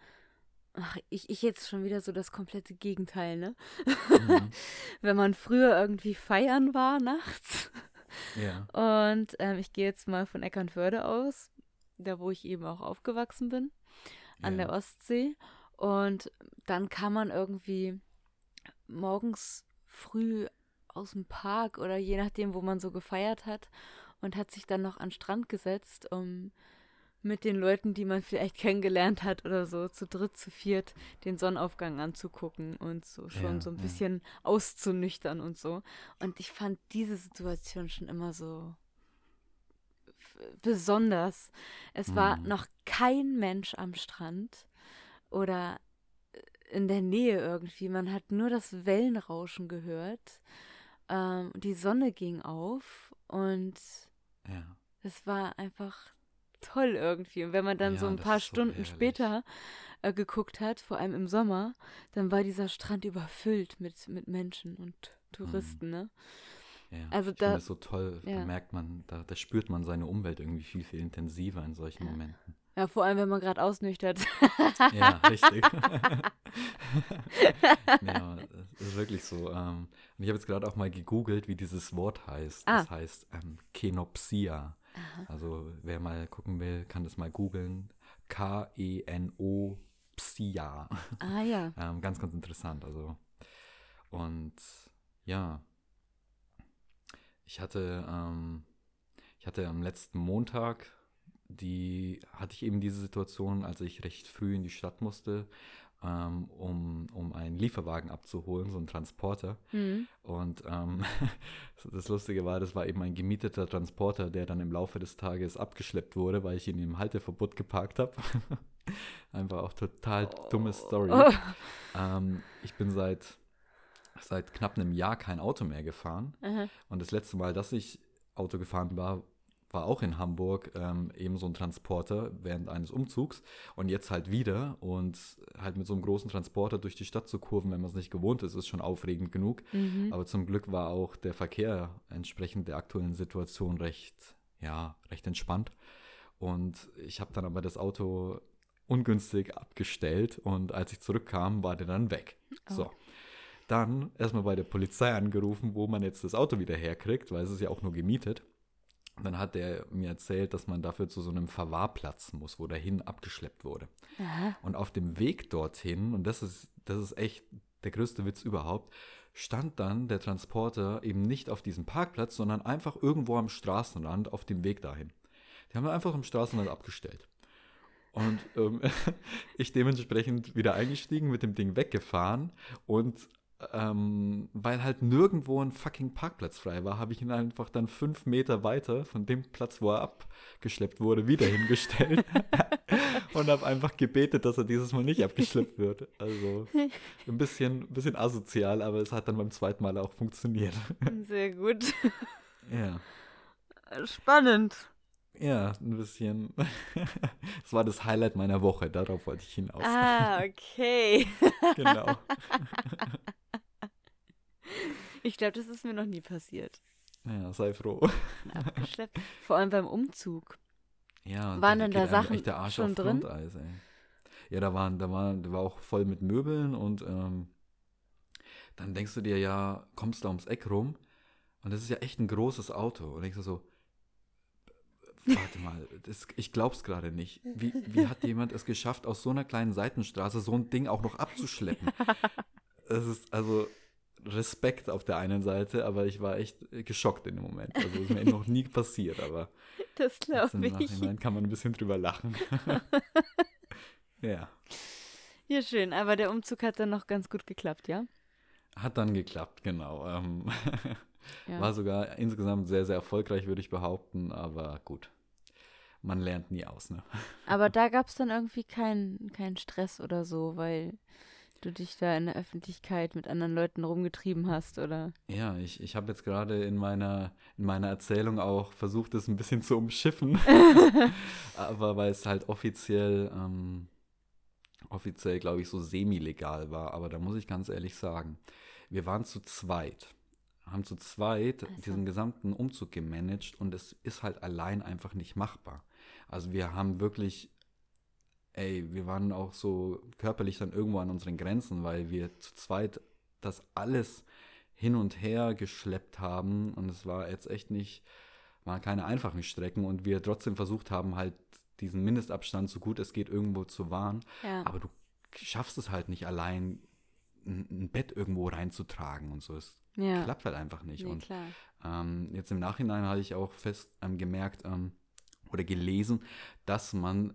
ach, ich, ich jetzt schon wieder so das komplette Gegenteil, ne? Mhm. Wenn man früher irgendwie feiern war nachts. Ja. Und ähm, ich gehe jetzt mal von Eckernförde aus, da wo ich eben auch aufgewachsen bin, an ja. der Ostsee. Und dann kann man irgendwie morgens früh aus dem Park oder je nachdem, wo man so gefeiert hat und hat sich dann noch an den Strand gesetzt, um mit den Leuten, die man vielleicht kennengelernt hat oder so, zu dritt, zu viert, den Sonnenaufgang anzugucken und so schon Ja, so ein ja. bisschen auszunüchtern und so. Und ich fand diese Situation schon immer so besonders. Es war Mhm. noch kein Mensch am Strand oder in der Nähe irgendwie. Man hat nur das Wellenrauschen gehört. Ähm, die Sonne ging auf und Ja. es war einfach toll irgendwie. Und wenn man dann so Ja, ein das paar so Stunden herrlich. später äh, geguckt hat, vor allem im Sommer, dann war dieser Strand überfüllt mit, mit Menschen und Touristen, ne? Ja, Also ich da- finde es so toll, ja. da merkt man, da, da spürt man seine Umwelt irgendwie viel, viel intensiver in solchen Ja. Momenten. Ja, vor allem, wenn man gerade ausnüchtert. Ja, richtig. ja, das ist wirklich so. Ähm, und ich habe jetzt gerade auch mal gegoogelt, wie dieses Wort heißt. Ah. Das heißt ähm, Kenopsia. Also wer mal gucken will, kann das mal googeln. K-E-N-O Psia. ah ja. Ähm, ganz, ganz interessant. Also, und ja, ich hatte, ähm, ich hatte am letzten Montag, die hatte ich eben diese Situation, als ich recht früh in die Stadt musste, ähm, um, um einen Lieferwagen abzuholen, so einen Transporter. Hm. Und ähm, das Lustige war, das war eben ein gemieteter Transporter, der dann im Laufe des Tages abgeschleppt wurde, weil ich ihn im Halteverbot geparkt habe. Einfach auch total dumme Story. Oh. Ähm, ich bin seit, seit knapp einem Jahr kein Auto mehr gefahren. Aha. Und das letzte Mal, dass ich Auto gefahren war, war auch in Hamburg ähm, eben so ein Transporter während eines Umzugs und jetzt halt wieder und halt mit so einem großen Transporter durch die Stadt zu kurven, wenn man es nicht gewohnt ist, ist schon aufregend genug. Mhm. Aber zum Glück war auch der Verkehr entsprechend der aktuellen Situation recht, ja, recht entspannt. Und ich habe dann aber das Auto ungünstig abgestellt und als ich zurückkam, war der dann weg. So. Dann erstmal bei der Polizei angerufen, wo man jetzt das Auto wieder herkriegt, weil es ist ja auch nur gemietet. Und dann hat der mir erzählt, dass man dafür zu so einem Verwahrplatz muss, wo dahin abgeschleppt wurde. Aha. Und auf dem Weg dorthin, und das ist, das ist echt der größte Witz überhaupt, stand dann der Transporter eben nicht auf diesem Parkplatz, sondern einfach irgendwo am Straßenrand auf dem Weg dahin. Die haben ihn einfach am Straßenrand abgestellt. Und ähm, ich dementsprechend wieder eingestiegen, mit dem Ding weggefahren und ähm, weil halt nirgendwo ein fucking Parkplatz frei war, habe ich ihn einfach dann fünf Meter weiter von dem Platz, wo er abgeschleppt wurde, wieder hingestellt und habe einfach gebetet, dass er dieses Mal nicht abgeschleppt wird. Also ein bisschen, ein bisschen asozial, aber es hat dann beim zweiten Mal auch funktioniert. Sehr gut. Ja, Spannend. ja, ein bisschen. Das war das Highlight meiner Woche, darauf wollte ich hinaus. Ah, okay. Genau. Ich glaube, das ist mir noch nie passiert. Ja, sei froh. Abgeschleppt. Vor allem beim Umzug. Ja, Waren da denn da Sachen echt der Arsch schon auf drin? Grundeis, ey. Ja, da waren, da waren, da war auch voll mit Möbeln und ähm, dann denkst du dir ja, kommst da ums Eck rum und das ist ja echt ein großes Auto und denkst du so, warte mal, das, ich glaub's gerade nicht. Wie, wie hat jemand es geschafft, aus so einer kleinen Seitenstraße so ein Ding auch noch abzuschleppen? Das ist also Respekt auf der einen Seite, aber ich war echt geschockt in dem Moment. Also ist mir noch nie passiert, aber Das glaube Im ich. Nachhinein kann man ein bisschen drüber lachen. ja, Ja, schön. Aber der Umzug hat dann noch ganz gut geklappt, ja? hat dann geklappt, genau. Ähm, Ja. War sogar insgesamt sehr, sehr erfolgreich, würde ich behaupten, aber gut. Man lernt nie aus, ne? Aber da gab es dann irgendwie keinen keinen Stress oder so, weil du dich da in der Öffentlichkeit mit anderen Leuten rumgetrieben hast, oder? Ja, ich, ich habe jetzt gerade in meiner, in meiner Erzählung auch versucht, es ein bisschen zu umschiffen. aber weil es halt offiziell, ähm, offiziell, glaube ich, so semi-legal war. Aber da muss ich ganz ehrlich sagen, wir waren zu zweit. Haben zu zweit Ach so. diesen gesamten Umzug gemanagt und es ist halt allein einfach nicht machbar. Also wir haben wirklich, ey, wir waren auch so körperlich dann irgendwo an unseren Grenzen, weil wir zu zweit das alles hin und her geschleppt haben und es war jetzt echt nicht, waren keine einfachen Strecken und wir trotzdem versucht haben, halt diesen Mindestabstand so gut es geht irgendwo zu wahren. Ja. Aber du schaffst es halt nicht allein, ein, Bett irgendwo reinzutragen und so. Es ja. klappt halt einfach nicht. Nee, und klar. ähm, jetzt im Nachhinein habe ich auch fest ähm, gemerkt, ähm, oder gelesen, dass man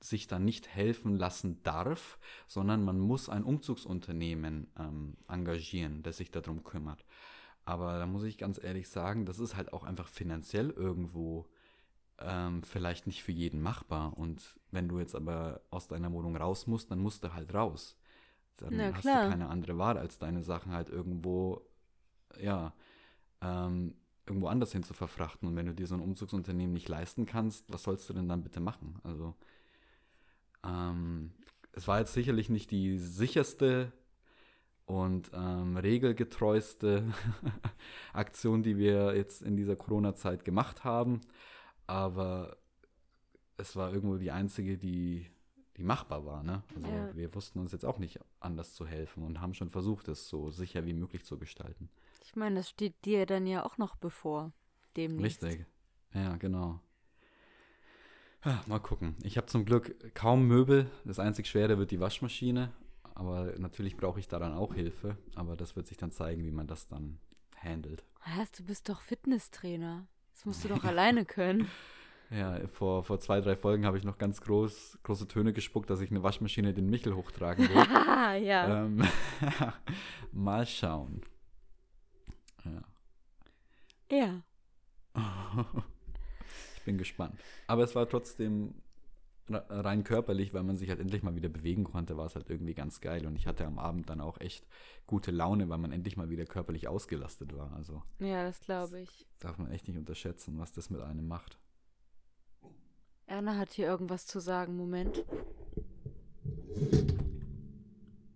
sich dann nicht helfen lassen darf, sondern man muss ein Umzugsunternehmen ähm, engagieren, das sich darum kümmert. Aber da muss ich ganz ehrlich sagen, das ist halt auch einfach finanziell irgendwo ähm, vielleicht nicht für jeden machbar. Und wenn du jetzt aber aus deiner Wohnung raus musst, dann musst du halt raus. Dann Na hast klar. du keine andere Wahl, als deine Sachen halt irgendwo, ja, ähm, irgendwo anders hin zu verfrachten. Und wenn du dir so ein Umzugsunternehmen nicht leisten kannst, was sollst du denn dann bitte machen? Also, ähm, es war jetzt sicherlich nicht die sicherste und ähm, regelgetreueste Aktion, die wir jetzt in dieser Corona-Zeit gemacht haben. Aber es war irgendwo die einzige, die, die machbar war. Ne? Also Ja. wir wussten uns jetzt auch nicht anders zu helfen und haben schon versucht, es so sicher wie möglich zu gestalten. Ich meine, das steht dir dann ja auch noch bevor. Demnächst. Richtig. Ja, genau. Ja, mal gucken. Ich habe zum Glück kaum Möbel. Das einzig Schwere wird die Waschmaschine. Aber natürlich brauche ich daran auch Hilfe. Aber das wird sich dann zeigen, wie man das dann handelt. Was? Du bist doch Fitnesstrainer. Das musst du doch alleine können. Ja, vor, vor zwei, drei Folgen habe ich noch ganz groß, große Töne gespuckt, dass ich eine Waschmaschine den Michel hochtragen will. Ah, ja. ähm, mal schauen. Ja. Ja. Bin gespannt. Aber es war trotzdem re- rein körperlich, weil man sich halt endlich mal wieder bewegen konnte, war es halt irgendwie ganz geil. Und ich hatte am Abend dann auch echt gute Laune, weil man endlich mal wieder körperlich ausgelastet war. Also Ja, das glaube ich. darf man echt nicht unterschätzen, was das mit einem macht. Erna hat hier irgendwas zu sagen. Moment.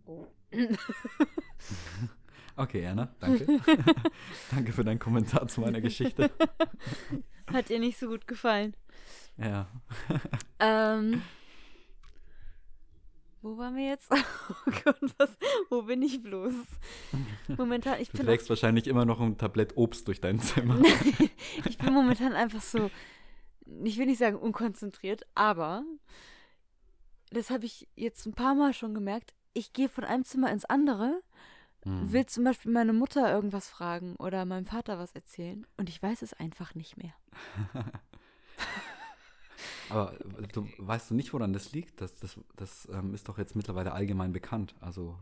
Oh. Okay, Erna, danke. danke für deinen Kommentar zu meiner Geschichte. Hat ihr nicht so gut gefallen. Ja. Ähm. Wo waren wir jetzt? Oh Gott, was, wo bin ich bloß? Momentan, ich Du bin, trägst wahrscheinlich immer noch ein Tablett Obst durch dein Zimmer. ich bin momentan einfach so, ich will nicht sagen unkonzentriert, aber das habe ich jetzt ein paar Mal schon gemerkt. Ich gehe von einem Zimmer ins andere, Hm. will zum Beispiel meine Mutter irgendwas fragen oder meinem Vater was erzählen und ich weiß es einfach nicht mehr. Aber du weißt du nicht, woran das liegt? Das, das, das ähm, ist doch jetzt mittlerweile allgemein bekannt. Also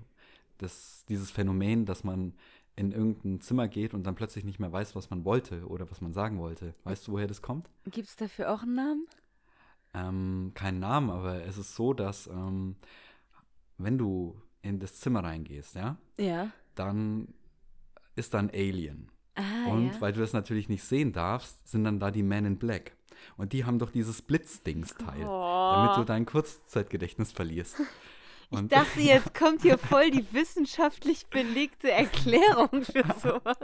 das, dieses Phänomen, dass man in irgendein Zimmer geht und dann plötzlich nicht mehr weiß, was man wollte oder was man sagen wollte. Weißt du, woher das kommt? Gibt es dafür auch einen Namen? Ähm, keinen Namen, aber es ist so, dass ähm, wenn du in das Zimmer reingehst, ja, Ja. dann ist da ein Alien. Ah, Und ja. weil du das natürlich nicht sehen darfst, sind dann da die Men in Black. Und die haben doch dieses Blitzdingsteil, damit du Oh. dein Kurzzeitgedächtnis verlierst. Ich Und dachte, jetzt kommt hier voll die wissenschaftlich belegte Erklärung für sowas.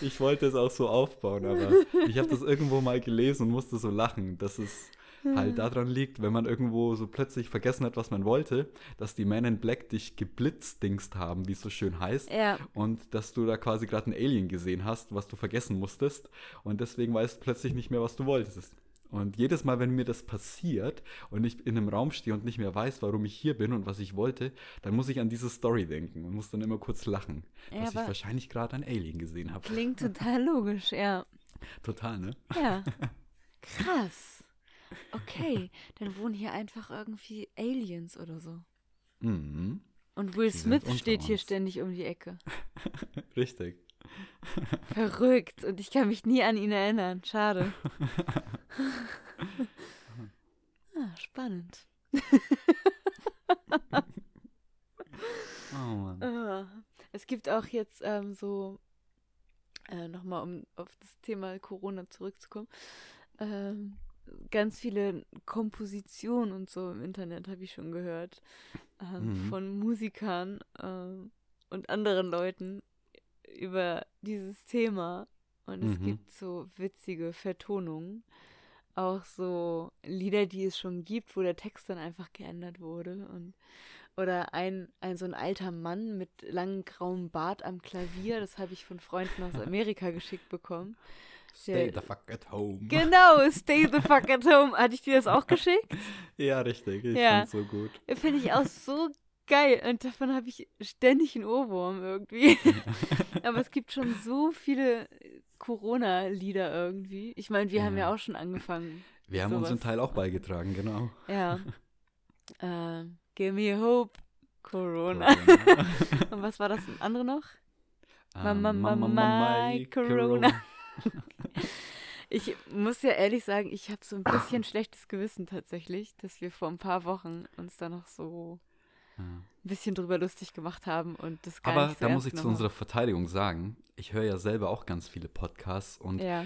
ich wollte es auch so aufbauen, aber ich habe das irgendwo mal gelesen und musste so lachen, dass es halt daran liegt, wenn man irgendwo so plötzlich vergessen hat, was man wollte, dass die Men in Black dich geblitzdingst haben, wie es so schön heißt. Ja. Und dass du da quasi gerade ein Alien gesehen hast, was du vergessen musstest. Und deswegen weißt du plötzlich nicht mehr, was du wolltest. Und jedes Mal, wenn mir das passiert und ich in einem Raum stehe und nicht mehr weiß, warum ich hier bin und was ich wollte, dann muss ich an diese Story denken und muss dann immer kurz lachen, Ja, dass ich wahrscheinlich gerade ein Alien gesehen habe. Klingt total logisch, ja. Total, ne? Ja. Krass. Okay, dann wohnen hier einfach irgendwie Aliens oder so. Mhm. Und Will Sie Smith steht hier uns. ständig um die Ecke. Richtig. Verrückt. Und ich kann mich nie an ihn erinnern. Schade. ah, spannend. Oh Mann. Ah, Es gibt auch jetzt ähm, so, äh, nochmal um auf das Thema Corona zurückzukommen, ähm, ganz viele Kompositionen und so im Internet habe ich schon gehört ähm, Mhm. von Musikern ähm, und anderen Leuten über dieses Thema. Und es Mhm. gibt so witzige Vertonungen. Auch so Lieder, die es schon gibt, wo der Text dann einfach geändert wurde. Und oder ein, ein so ein alter Mann mit langem grauem Bart am Klavier, das habe ich von Freunden aus Amerika geschickt bekommen. Stay the fuck at home. Genau, stay the fuck at home. Hatte ich dir das auch geschickt? Ja, richtig. Ich Ja. find's so gut. Finde ich auch so geil. Und davon habe ich ständig einen Ohrwurm irgendwie. Aber es gibt schon so viele Corona-Lieder irgendwie. Ich meine, wir haben ja Ja. auch schon angefangen. Wir haben unseren sowas. Teil auch beigetragen, genau. Ja. äh, give me hope, Corona. Und was war das andere noch? Mama, Ähm, Mama, my Corona. Ich muss ja ehrlich sagen, ich habe so ein bisschen schlechtes Gewissen tatsächlich, dass wir vor ein paar Wochen uns da noch so Ja. ein bisschen drüber lustig gemacht haben und das gar Aber nicht so da muss ich zu unserer Verteidigung sagen, ich höre ja selber auch ganz viele Podcasts und. Ja,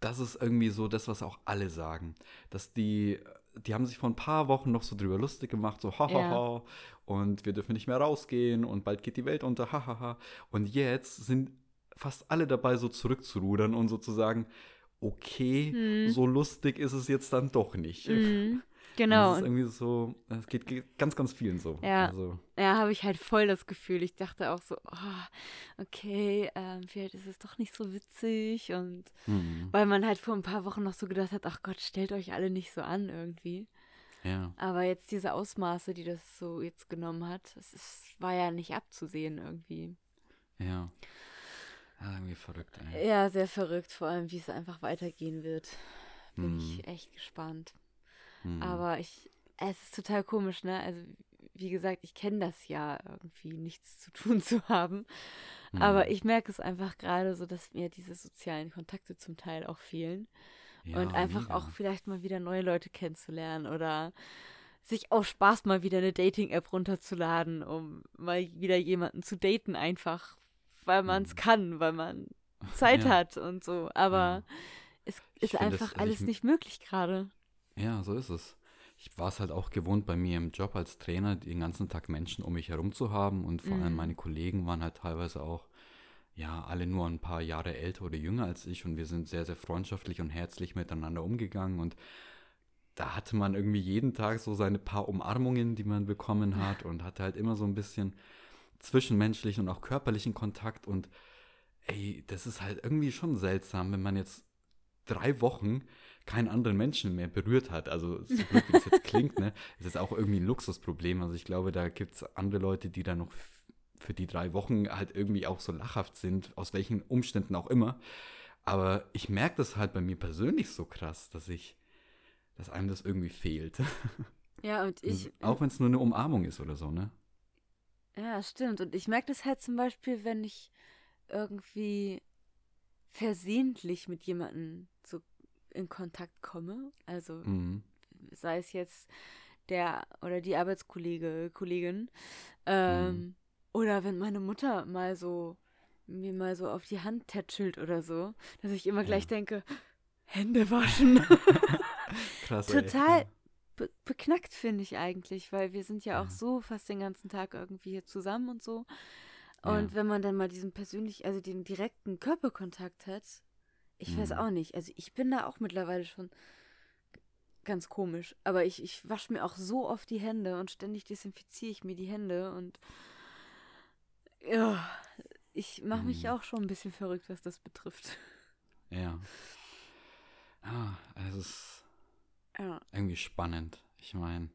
das ist irgendwie so das, was auch alle sagen. Dass die, die haben sich vor ein paar Wochen noch so drüber lustig gemacht, so hahaha, und wir dürfen nicht mehr rausgehen und bald geht die Welt unter, hahaha. Und jetzt sind fast alle dabei, so zurückzurudern und sozusagen, okay, Mhm. so lustig ist es jetzt dann doch nicht. mhm, genau. Das ist irgendwie so, es geht ge- ganz, ganz vielen so. Ja. Also, ja, habe ich halt voll das Gefühl. Ich dachte auch so, oh, okay, ähm, vielleicht ist es doch nicht so witzig und mhm. weil man halt vor ein paar Wochen noch so gedacht hat, ach Gott, stellt euch alle nicht so an irgendwie. ja. Aber jetzt diese Ausmaße, die das so jetzt genommen hat, es war ja nicht abzusehen irgendwie. Ja. Ja. Irgendwie verrückt, ey. Ja, sehr verrückt, vor allem wie es einfach weitergehen wird. Bin Mhm. ich echt gespannt. Mhm. Aber ich, es ist total komisch, ne? Also, wie gesagt, ich kenne das ja irgendwie, nichts zu tun zu haben. Aber Mhm. ich merke es einfach gerade so, dass mir diese sozialen Kontakte zum Teil auch fehlen. Ja, und einfach mega. auch vielleicht mal wieder neue Leute kennenzulernen oder sich auch Spaß mal wieder eine Dating-App runterzuladen, um mal wieder jemanden zu daten, einfach weil man es Mhm. kann, weil man Zeit Ja. hat und so. Aber Ja. es ist find das- einfach also alles ich- nicht möglich gerade. Ja, so ist es. Ich war es halt auch gewohnt, bei mir im Job als Trainer den ganzen Tag Menschen um mich herum zu haben und vor allem Mhm. meine Kollegen waren halt teilweise auch, ja, alle nur ein paar Jahre älter oder jünger als ich und wir sind sehr, sehr freundschaftlich und herzlich miteinander umgegangen und da hatte man irgendwie jeden Tag so seine paar Umarmungen, die man bekommen hat und hatte halt immer so ein bisschen zwischenmenschlichen und auch körperlichen Kontakt und ey, das ist halt irgendwie schon seltsam, wenn man jetzt drei Wochen keinen anderen Menschen mehr berührt hat. Also so blöd wie das jetzt klingt, ne, ist jetzt auch irgendwie ein Luxusproblem. Also ich glaube, da gibt es andere Leute, die da noch für die drei Wochen halt irgendwie auch so lachhaft sind, aus welchen Umständen auch immer. Aber ich merke das halt bei mir persönlich so krass, dass ich, dass einem das irgendwie fehlt. Ja, und ich. auch wenn es nur eine Umarmung ist oder so, ne? Ja, stimmt. Und ich merke das halt zum Beispiel, wenn ich irgendwie versehentlich mit jemandem so in Kontakt komme. Also Mhm. sei es jetzt der oder die Arbeitskollege, Kollegin. Ähm, Mhm. Oder wenn meine Mutter mal so mir mal so auf die Hand tätschelt oder so, dass ich immer gleich Ja. denke, Hände waschen. Krass. ey. Be beknackt, finde ich eigentlich, weil wir sind ja auch Ja. so fast den ganzen Tag irgendwie hier zusammen und so. Und Ja. wenn man dann mal diesen persönlich, also den direkten Körperkontakt hat, ich weiß Mhm. auch nicht. Also ich bin da auch mittlerweile schon ganz komisch. Aber ich, ich wasche mir auch so oft die Hände und ständig desinfiziere ich mir die Hände und ja, ich mache mich Mhm. auch schon ein bisschen verrückt, was das betrifft. Ja. Ja, es ist Ja. irgendwie spannend. Ich meine,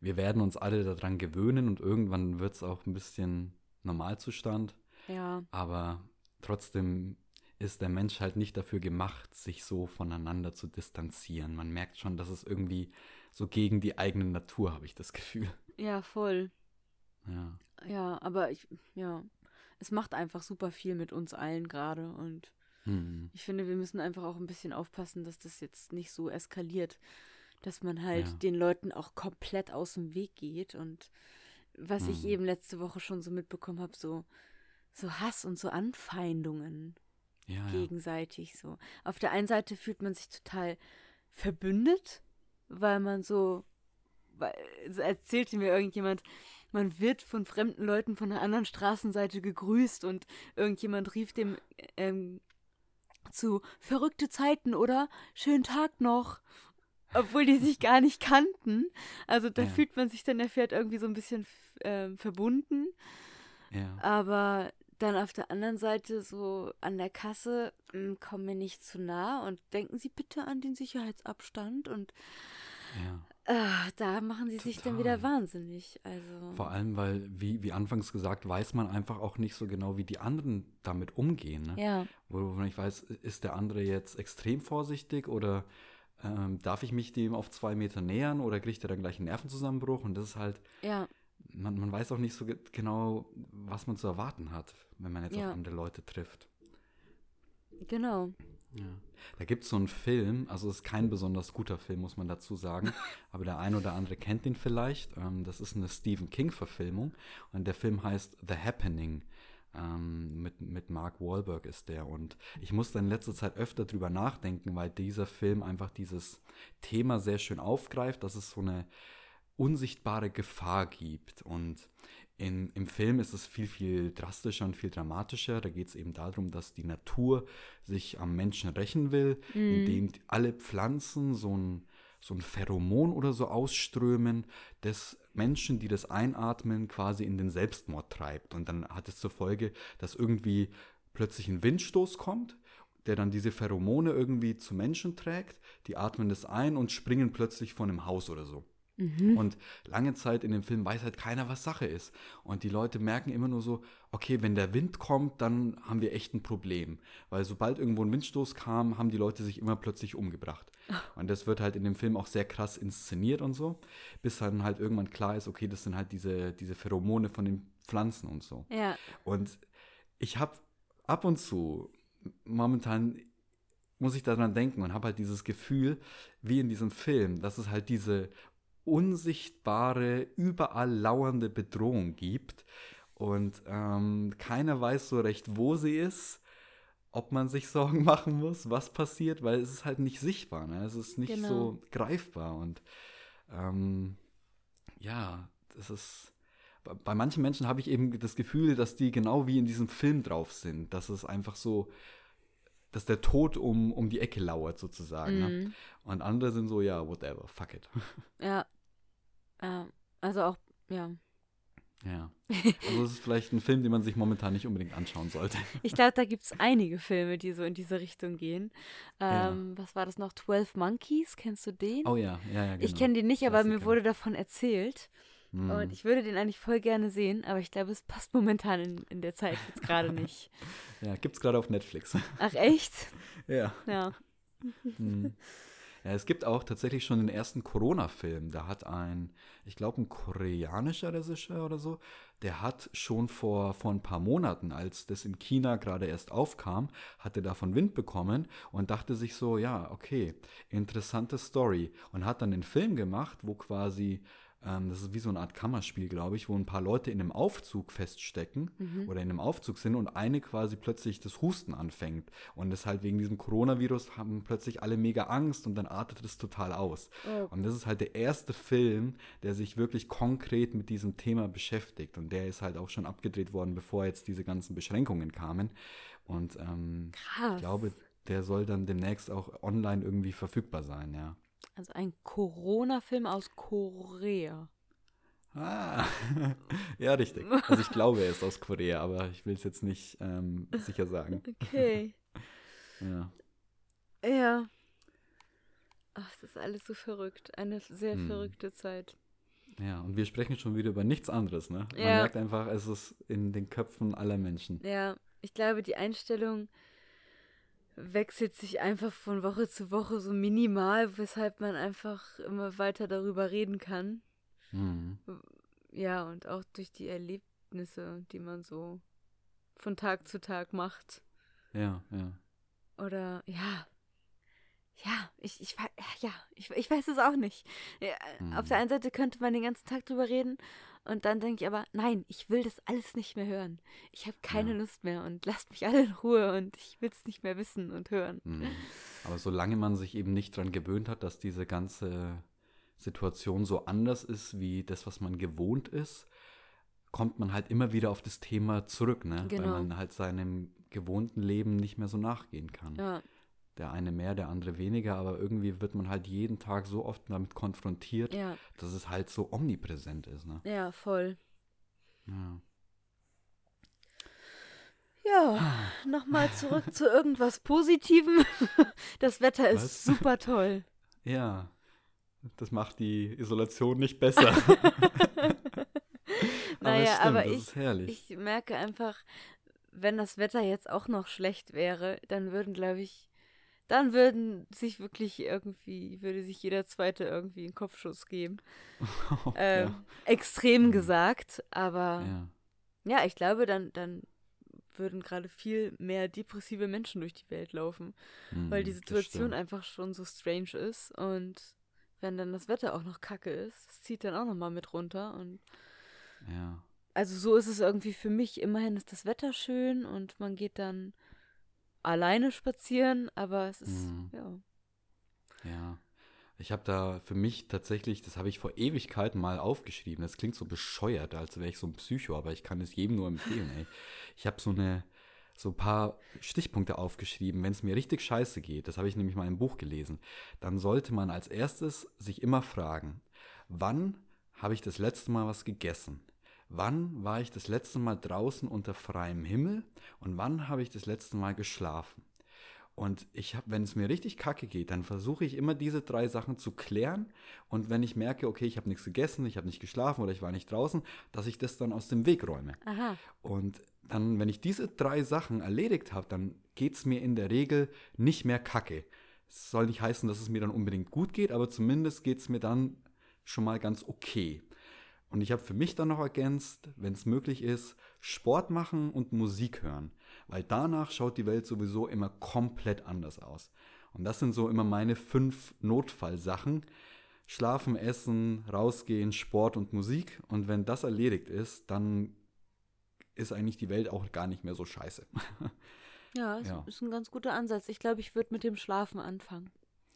wir werden uns alle daran gewöhnen und irgendwann wird es auch ein bisschen Normalzustand. Ja. Aber trotzdem ist der Mensch halt nicht dafür gemacht, sich so voneinander zu distanzieren. Man merkt schon, dass es irgendwie so gegen die eigene Natur, habe ich das Gefühl. Ja, voll. Ja. Ja, aber ich, ja, es macht einfach super viel mit uns allen gerade und Hm. ich finde, wir müssen einfach auch ein bisschen aufpassen, dass das jetzt nicht so eskaliert, dass man halt Ja. den Leuten auch komplett aus dem Weg geht und was ich Mhm. eben letzte Woche schon so mitbekommen habe, so, so Hass und so Anfeindungen Ja, gegenseitig so. Auf der einen Seite fühlt man sich total verbündet, weil man so, weil, erzählte mir irgendjemand, man wird von fremden Leuten von der anderen Straßenseite gegrüßt und irgendjemand rief dem ähm, zu verrückte Zeiten oder schönen Tag noch, obwohl die sich gar nicht kannten. Also da Ja. fühlt man sich dann der Pferd irgendwie so ein bisschen ähm, verbunden. ja. Aber dann auf der anderen Seite so an der Kasse, mh, kommen mir nicht zu nah und denken Sie bitte an den Sicherheitsabstand und ja. Ah, da machen sie sich dann wieder Total. wahnsinnig. Also. Vor allem, weil, wie, wie anfangs gesagt, weiß man einfach auch nicht so genau, wie die anderen damit umgehen. Ne? Ja, Wo wo man nicht weiß, ist der andere jetzt extrem vorsichtig oder ähm, darf ich mich dem auf zwei Meter nähern oder kriegt er dann gleich einen Nervenzusammenbruch? Und das ist halt, ja, man, man weiß auch nicht so ge genau, was man zu erwarten hat, wenn man jetzt Ja. auf andere Leute trifft. genau. Ja. Da gibt es so einen Film, also es ist kein besonders guter Film, muss man dazu sagen, aber der ein oder andere kennt ihn vielleicht. Ähm, das ist eine Stephen King-Verfilmung und der Film heißt The Happening. Ähm, mit, mit Mark Wahlberg ist der und ich musste in letzter Zeit öfter drüber nachdenken, weil dieser Film einfach dieses Thema sehr schön aufgreift, dass es so eine unsichtbare Gefahr gibt. Und in, im Film ist es viel, viel drastischer und viel dramatischer. Da geht es eben darum, dass die Natur sich am Menschen rächen will, indem die- alle Pflanzen so ein, so ein Pheromon oder so ausströmen, das Menschen, die das einatmen, quasi in den Selbstmord treibt. Und dann hat es zur Folge, dass irgendwie plötzlich ein Windstoß kommt, der dann diese Pheromone irgendwie zu Menschen trägt. Die atmen das ein und springen plötzlich von einem Haus oder so. Und lange Zeit in dem Film weiß halt keiner, was Sache ist. Und die Leute merken immer nur so, okay, wenn der Wind kommt, dann haben wir echt ein Problem. Weil sobald irgendwo ein Windstoß kam, haben die Leute sich immer plötzlich umgebracht. Und das wird halt in dem Film auch sehr krass inszeniert und so, bis dann halt irgendwann klar ist, okay, das sind halt diese, diese Pheromone von den Pflanzen und so. Ja, Und ich habe ab und zu momentan muss ich daran denken und habe halt dieses Gefühl, wie in diesem Film, dass es halt diese unsichtbare, überall lauernde Bedrohung gibt. Und ähm, keiner weiß so recht, wo sie ist, ob man sich Sorgen machen muss, was passiert, weil es ist halt nicht sichtbar, ne? es ist nicht Genau. so greifbar und ähm, ja, das ist bei- manchen Menschen habe ich eben das Gefühl, dass die genau wie in diesem Film drauf sind, dass es einfach so, dass der Tod um, um die Ecke lauert sozusagen. Ne? Mhm. Und andere sind so, ja, whatever, fuck it. ja. Ja, also auch, ja. Ja. Also es ist vielleicht ein Film, den man sich momentan nicht unbedingt anschauen sollte. Ich glaube, da gibt es einige Filme, die so in diese Richtung gehen. Ja. Ähm, Was war das noch? 12 Monkeys, kennst du den? Oh ja, ja, ja, genau. Ich kenne den nicht, aber mir Klassiker. wurde davon erzählt. Hm. Und ich würde den eigentlich voll gerne sehen, aber ich glaube, es passt momentan in, in der Zeit jetzt gerade nicht. Ja, gibt's gerade auf Netflix. Ach, echt? ja. Ja. Hm. Ja, es gibt auch tatsächlich schon den ersten Corona-Film. Da hat ein, ich glaube, ein koreanischer Regisseur oder so, der hat schon vor, vor ein paar Monaten, als das in China gerade erst aufkam, hatte davon Wind bekommen und dachte sich so, ja, okay, interessante Story. Und hat dann den Film gemacht, wo quasi, ähm, das ist wie so eine Art Kammerspiel, glaube ich, wo ein paar Leute in einem Aufzug feststecken oder in einem Aufzug sind und eine quasi plötzlich das Husten anfängt. Und das halt wegen diesem Coronavirus haben plötzlich alle mega Angst und dann artet es total aus. Oh. Und das ist halt der erste Film, der sich wirklich konkret mit diesem Thema beschäftigt. Und der ist halt auch schon abgedreht worden, bevor jetzt diese ganzen Beschränkungen kamen. Und ähm, ich glaube, der soll dann demnächst auch online irgendwie verfügbar sein, ja. Also ein Corona-Film aus Korea. Ah, ja, richtig. Also ich glaube, er ist aus Korea, aber ich will es jetzt nicht ähm, sicher sagen. Okay. Ja. ja. Ach, es ist alles so verrückt. Eine sehr Hm. verrückte Zeit. ja, und wir sprechen schon wieder über nichts anderes, ne? Man Ja. merkt einfach, es ist in den Köpfen aller Menschen. Ja, ich glaube, die Einstellung wechselt sich einfach von Woche zu Woche so minimal, weshalb man einfach immer weiter darüber reden kann. Mhm. Ja, und auch durch die Erlebnisse, die man so von Tag zu Tag macht. Ja, ja. Oder ja. Ja, ich, ich, ja, ich, ich weiß es auch nicht. Ja, Auf Mhm. der einen Seite könnte man den ganzen Tag drüber reden und dann denke ich aber, nein, ich will das alles nicht mehr hören. Ich habe keine Ja. Lust mehr und lasst mich alle in Ruhe und ich will es nicht mehr wissen und hören. Mhm. Aber solange man sich eben nicht dran gewöhnt hat, dass diese ganze Situation so anders ist wie das, was man gewohnt ist, kommt man halt immer wieder auf das Thema zurück, ne? Weil Genau. man halt seinem gewohnten Leben nicht mehr so nachgehen kann. Ja, Der eine mehr, der andere weniger, aber irgendwie wird man halt jeden Tag so oft damit konfrontiert, ja, dass es halt so omnipräsent ist, ne? ja, voll. Ja. Ja, nochmal zurück zu irgendwas Positivem. Das Wetter ist Was? super toll. ja. das macht die Isolation nicht besser. naja, stimmt, aber ich, ich merke einfach, wenn das Wetter jetzt auch noch schlecht wäre, dann würden, glaube ich, dann würden sich wirklich irgendwie, würde sich jeder Zweite irgendwie einen Kopfschuss geben. Ähm, Extrem Mhm. gesagt, aber ja. ja, ich glaube, dann, dann würden gerade viel mehr depressive Menschen durch die Welt laufen, weil die Situation einfach schon so strange ist und wenn dann das Wetter auch noch kacke ist, das zieht dann auch noch mal mit runter und Ja. also so ist es irgendwie für mich. Immerhin ist das Wetter schön und man geht dann alleine spazieren, aber es ist, Mhm. ja. Ja. Ich habe da für mich tatsächlich, das habe ich vor Ewigkeiten mal aufgeschrieben. Das klingt so bescheuert, als wäre ich so ein Psycho, aber ich kann es jedem nur empfehlen, ey. Ich habe so eine so ein paar Stichpunkte aufgeschrieben, wenn es mir richtig scheiße geht, das habe ich nämlich mal im Buch gelesen, dann sollte man als erstes sich immer fragen, wann habe ich das letzte Mal was gegessen? Wann war ich das letzte Mal draußen unter freiem Himmel? Und wann habe ich das letzte Mal geschlafen? Und ich habe, wenn es mir richtig kacke geht, dann versuche ich immer diese drei Sachen zu klären. Und wenn ich merke, okay, ich habe nichts gegessen, ich habe nicht geschlafen oder ich war nicht draußen, dass ich das dann aus dem Weg räume. Aha. Und dann, wenn ich diese drei Sachen erledigt habe, dann geht es mir in der Regel nicht mehr kacke. Es soll nicht heißen, dass es mir dann unbedingt gut geht, aber zumindest geht es mir dann schon mal ganz okay. Und ich habe für mich dann noch ergänzt, wenn es möglich ist, Sport machen und Musik hören. Weil danach schaut die Welt sowieso immer komplett anders aus. Und das sind so immer meine fünf Notfallsachen. Schlafen, essen, rausgehen, Sport und Musik. Und wenn das erledigt ist, dann ist eigentlich die Welt auch gar nicht mehr so scheiße. Ja, ist, Ja. ist ein ganz guter Ansatz. Ich glaube, ich würde mit dem Schlafen anfangen.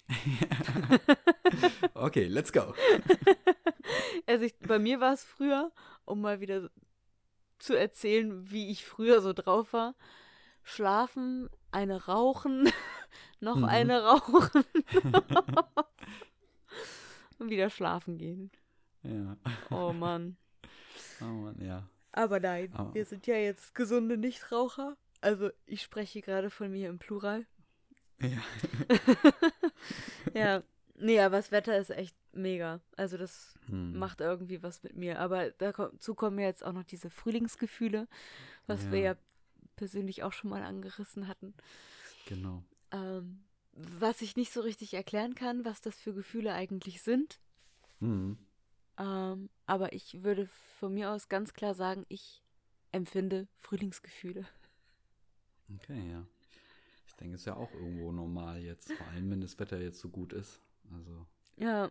okay, let's go. Also ich, bei mir war es früher, um mal wieder zu erzählen, wie ich früher so drauf war. Schlafen, eine rauchen, noch Mhm. eine rauchen und wieder schlafen gehen. Ja. Oh Mann. Oh Mann, ja. Aber nein, Aber- wir sind ja jetzt gesunde Nichtraucher. Also ich spreche gerade von mir im Plural. Ja. Ja, nee, aber das Wetter ist echt mega. Also das Hm. macht irgendwie was mit mir. Aber dazu kommen ja jetzt auch noch diese Frühlingsgefühle, was wir Ja. ja persönlich auch schon mal angerissen hatten. Genau. Ähm, was ich nicht so richtig erklären kann, was das für Gefühle eigentlich sind. Mhm. Ähm, aber ich würde von mir aus ganz klar sagen, ich empfinde Frühlingsgefühle. Okay, ja. Ich denke, es ist ja auch irgendwo normal jetzt, vor allem wenn das Wetter jetzt so gut ist. Also, Ja,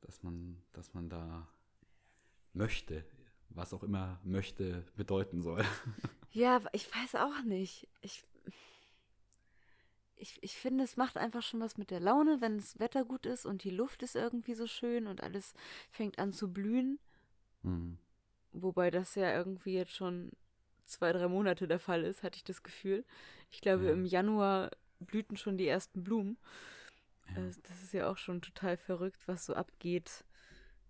dass man, dass man da möchte, was auch immer möchte bedeuten soll. ja, ich weiß auch nicht. Ich, ich, ich finde, es macht einfach schon was mit der Laune, wenn das Wetter gut ist und die Luft ist irgendwie so schön und alles fängt an zu blühen. Mhm. Wobei das ja irgendwie jetzt schon zwei, drei Monate der Fall ist, hatte ich das Gefühl. Ich glaube, Ja. im Januar blühten schon die ersten Blumen. Ja. Also das ist ja auch schon total verrückt, was so abgeht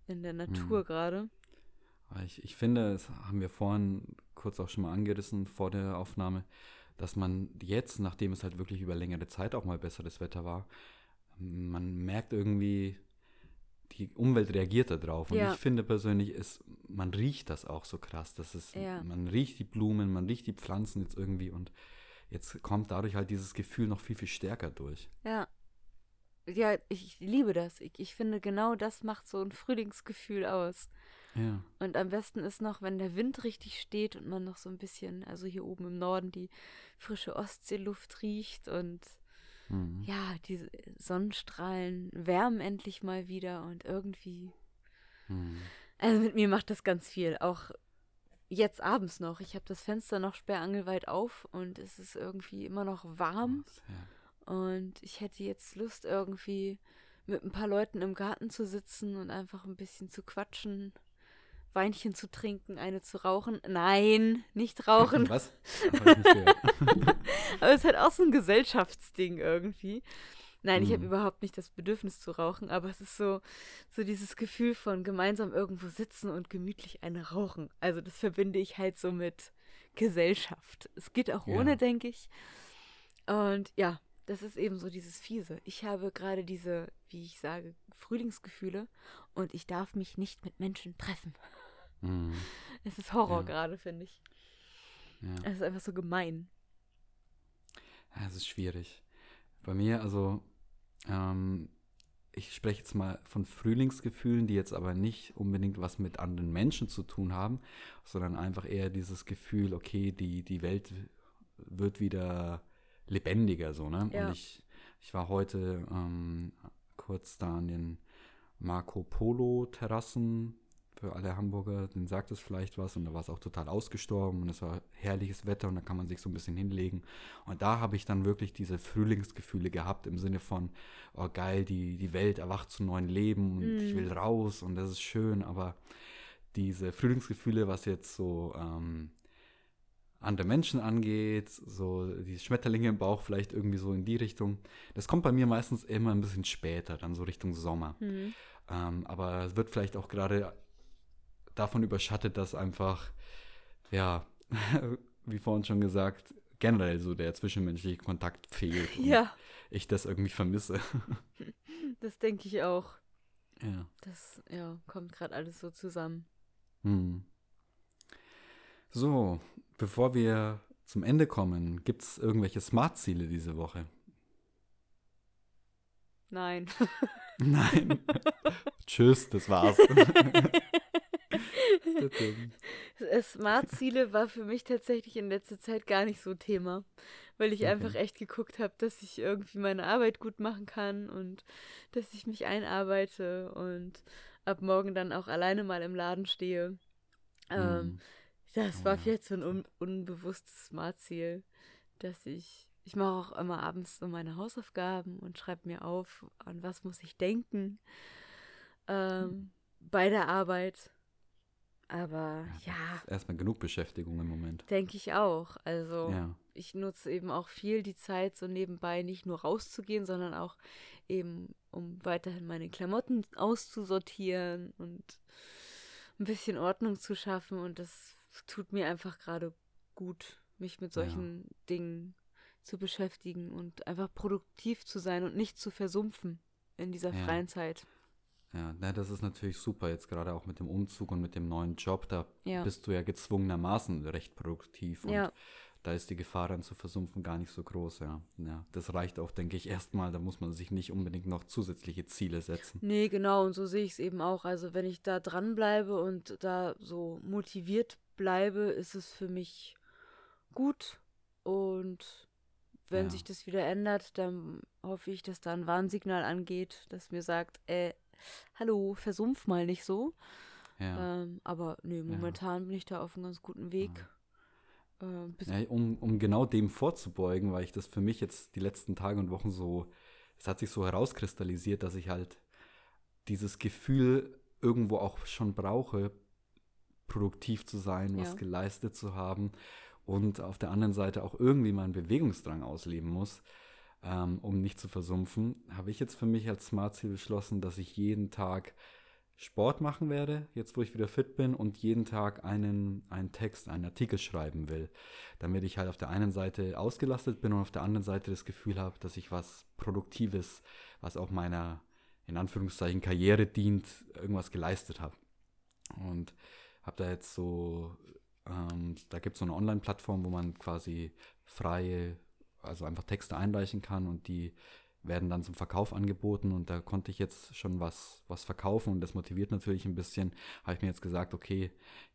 in der Natur Mhm. gerade. Ich, ich finde, das haben wir vorhin kurz auch schon mal angerissen vor der Aufnahme, dass man jetzt, nachdem es halt wirklich über längere Zeit auch mal besseres Wetter war, man merkt irgendwie, die Umwelt reagiert darauf. Und Ja. ich finde persönlich, ist, man riecht das auch so krass. Das ist, Ja. Man riecht die Blumen, man riecht die Pflanzen jetzt irgendwie und jetzt kommt dadurch halt dieses Gefühl noch viel, viel stärker durch. Ja. Ja, ich liebe das. Ich, ich finde, genau das macht so ein Frühlingsgefühl aus. Ja. Und am besten ist noch, wenn der Wind richtig steht und man noch so ein bisschen, also hier oben im Norden, die frische Ostseeluft riecht und Mhm. ja, die Sonnenstrahlen wärmen endlich mal wieder und irgendwie. Mhm. Also mit mir macht das ganz viel. Auch jetzt abends noch. Ich habe das Fenster noch sperrangelweit auf und es ist irgendwie immer noch warm. Herrlich. Und ich hätte jetzt Lust, irgendwie mit ein paar Leuten im Garten zu sitzen und einfach ein bisschen zu quatschen, Weinchen zu trinken, eine zu rauchen. Nein, nicht rauchen. Was? Nicht. Aber es ist halt auch so ein Gesellschaftsding irgendwie. Nein, ich habe Mhm. überhaupt nicht das Bedürfnis zu rauchen, aber es ist so, so dieses Gefühl von gemeinsam irgendwo sitzen und gemütlich eine rauchen. Also das verbinde ich halt so mit Gesellschaft. Es geht auch Ja. ohne, denke ich. Und ja, das ist eben so dieses Fiese. Ich habe gerade diese, wie ich sage, Frühlingsgefühle und ich darf mich nicht mit Menschen treffen. Mhm. Es ist Horror Ja. gerade, finde ich. Ja. Es ist einfach so gemein. Ja, es ist schwierig. Bei mir, also, ähm, ich spreche jetzt mal von Frühlingsgefühlen, die jetzt aber nicht unbedingt was mit anderen Menschen zu tun haben, sondern einfach eher dieses Gefühl, okay, die, die Welt wird wieder lebendiger, so, ne? Ja. Und ich, ich war heute ähm, kurz da an den Marco Polo Terrassen. Für alle Hamburger, denen sagt es vielleicht was. Und da war es auch total ausgestorben. Und es war herrliches Wetter. Und da kann man sich so ein bisschen hinlegen. Und da habe ich dann wirklich diese Frühlingsgefühle gehabt im Sinne von, oh geil, die, die Welt erwacht zu neuen Leben. Und ich Mm. will raus. Und das ist schön, aber diese Frühlingsgefühle, was jetzt so ähm, andere Menschen angeht, so die Schmetterlinge im Bauch vielleicht irgendwie so in die Richtung, das kommt bei mir meistens immer ein bisschen später, dann so Richtung Sommer. Hm. Ähm, aber es wird vielleicht auch gerade davon überschattet, dass einfach, ja, wie vorhin schon gesagt, generell so der zwischenmenschliche Kontakt fehlt und Ja, ich das irgendwie vermisse. das denke ich auch. ja. Das ja, kommt gerade alles so zusammen. Hm. So, bevor wir zum Ende kommen, gibt es irgendwelche Smart-Ziele diese Woche? Nein. Nein. Tschüss, das war's. Smart-Ziele war für mich tatsächlich in letzter Zeit gar nicht so Thema, weil ich Okay. einfach echt geguckt habe, dass ich irgendwie meine Arbeit gut machen kann und dass ich mich einarbeite und ab morgen dann auch alleine mal im Laden stehe. Ähm, Hm. Das Oh war ja. vielleicht so ein un unbewusstes Smart-Ziel, dass ich, ich mache auch immer abends so meine Hausaufgaben und schreibe mir auf, an was muss ich denken ähm, bei der Arbeit. Aber ja, Erstmal genug Beschäftigung im Moment. denke ich auch. Also Ja. ich nutze eben auch viel die Zeit, so nebenbei nicht nur rauszugehen, sondern auch eben, um weiterhin meine Klamotten auszusortieren und ein bisschen Ordnung zu schaffen. Und das tut mir einfach gerade gut, mich mit Ja. solchen Dingen zu beschäftigen und einfach produktiv zu sein und nicht zu versumpfen in dieser Ja. freien Zeit. Ja, na, das ist natürlich super, jetzt gerade auch mit dem Umzug und mit dem neuen Job, da Ja. bist du ja gezwungenermaßen recht produktiv und Ja. da ist die Gefahr dann zu versumpfen gar nicht so groß, ja. ja. Das reicht auch, denke ich, erstmal, da muss man sich nicht unbedingt noch zusätzliche Ziele setzen. Nee, genau, und so sehe ich es eben auch. Also wenn ich da dranbleibe und da so motiviert bleibe, ist es für mich gut. Und wenn Ja. sich das wieder ändert, dann hoffe ich, dass da ein Warnsignal angeht, das mir sagt, äh, hallo, versumpf mal nicht so. Ja. Ähm, aber nee, momentan bin ich da auf einem ganz guten Weg. Ja, um, um genau dem vorzubeugen, weil ich das für mich jetzt die letzten Tage und Wochen so, es hat sich so herauskristallisiert, dass ich halt dieses Gefühl irgendwo auch schon brauche, produktiv zu sein, was Ja. geleistet zu haben und auf der anderen Seite auch irgendwie meinen Bewegungsdrang ausleben muss, ähm, um nicht zu versumpfen, habe ich jetzt für mich als Smart-Ziel beschlossen, dass ich jeden Tag Sport machen werde, jetzt wo ich wieder fit bin und jeden Tag einen, einen Text, einen Artikel schreiben will, damit ich halt auf der einen Seite ausgelastet bin und auf der anderen Seite das Gefühl habe, dass ich was Produktives, was auch meiner in Anführungszeichen Karriere dient, irgendwas geleistet habe. Und habe da jetzt so, ähm, da gibt es so eine Online-Plattform, wo man quasi freie, also einfach Texte einreichen kann und die werden dann zum Verkauf angeboten und da konnte ich jetzt schon was, was verkaufen und das motiviert natürlich ein bisschen. Habe ich mir jetzt gesagt, okay,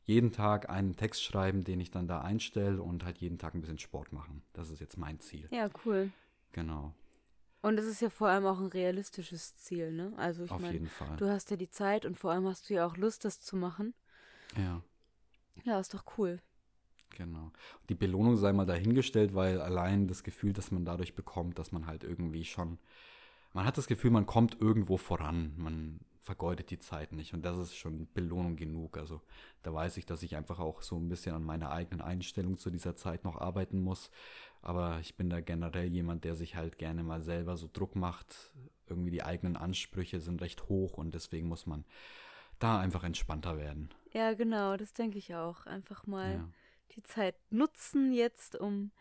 jeden Tag einen Text schreiben, den ich dann da einstelle und halt jeden Tag ein bisschen Sport machen. Das ist jetzt mein Ziel. ja, cool. Genau, Und es ist ja vor allem auch ein realistisches Ziel, ne? Also ich auf meine, jeden Fall. du hast ja die Zeit und vor allem hast du ja auch Lust, das zu machen. Ja. Ja, ist doch cool. Genau. Die Belohnung sei mal dahingestellt, weil allein das Gefühl, das man dadurch bekommt, dass man halt irgendwie schon, man hat das Gefühl, man kommt irgendwo voran, man vergeudet die Zeit nicht und das ist schon Belohnung genug. Also da weiß ich, dass ich einfach auch so ein bisschen an meiner eigenen Einstellung zu dieser Zeit noch arbeiten muss. Aber ich bin da generell jemand, der sich halt gerne mal selber so Druck macht. Irgendwie die eigenen Ansprüche sind recht hoch und deswegen muss man da einfach entspannter werden. Ja, genau, das denke ich auch. Einfach mal Ja. die Zeit nutzen jetzt, um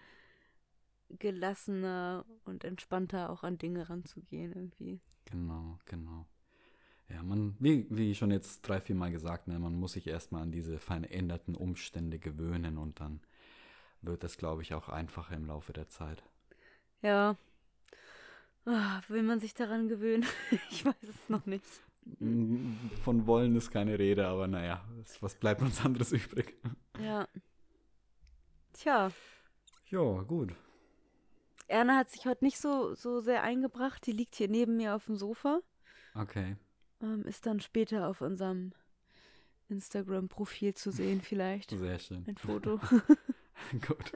gelassener und entspannter auch an Dinge ranzugehen irgendwie. Genau, genau. Ja, man, wie, wie schon jetzt drei, vier Mal gesagt, ne, man muss sich erstmal an diese veränderten Umstände gewöhnen und dann wird das, glaube ich, auch einfacher im Laufe der Zeit. Ja. Ah, will man sich daran gewöhnen? ich weiß es noch nicht. Von wollen ist keine Rede, aber naja, was- was bleibt uns anderes übrig? Ja. Tja, Ja, gut. Erna hat sich heute nicht so, so sehr eingebracht. Die liegt hier neben mir auf dem Sofa. Okay. Ähm, ist dann später auf unserem Instagram-Profil zu sehen, vielleicht. Sehr schön. Ein Foto. gut.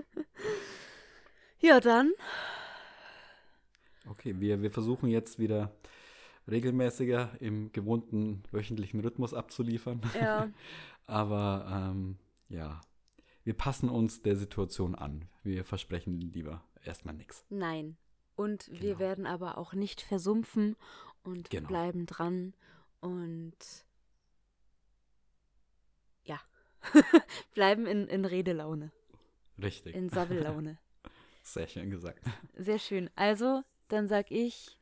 ja, dann. Okay, wir, wir versuchen jetzt wieder regelmäßiger im gewohnten wöchentlichen Rhythmus abzuliefern. Ja. Aber ähm, ja, wir passen uns der Situation an. Wir versprechen lieber erstmal nichts. Nein. Und wir Genau. werden aber auch nicht versumpfen und wir Genau. bleiben dran und ja, bleiben in, in Redelaune, Richtig. in Savvellaune. Sehr schön gesagt. Sehr schön. Also, dann sag ich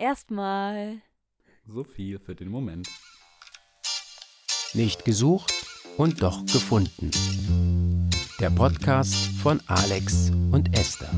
erstmal. So viel für den Moment. Nicht gesucht und doch gefunden. Der Podcast von Alex und Esther.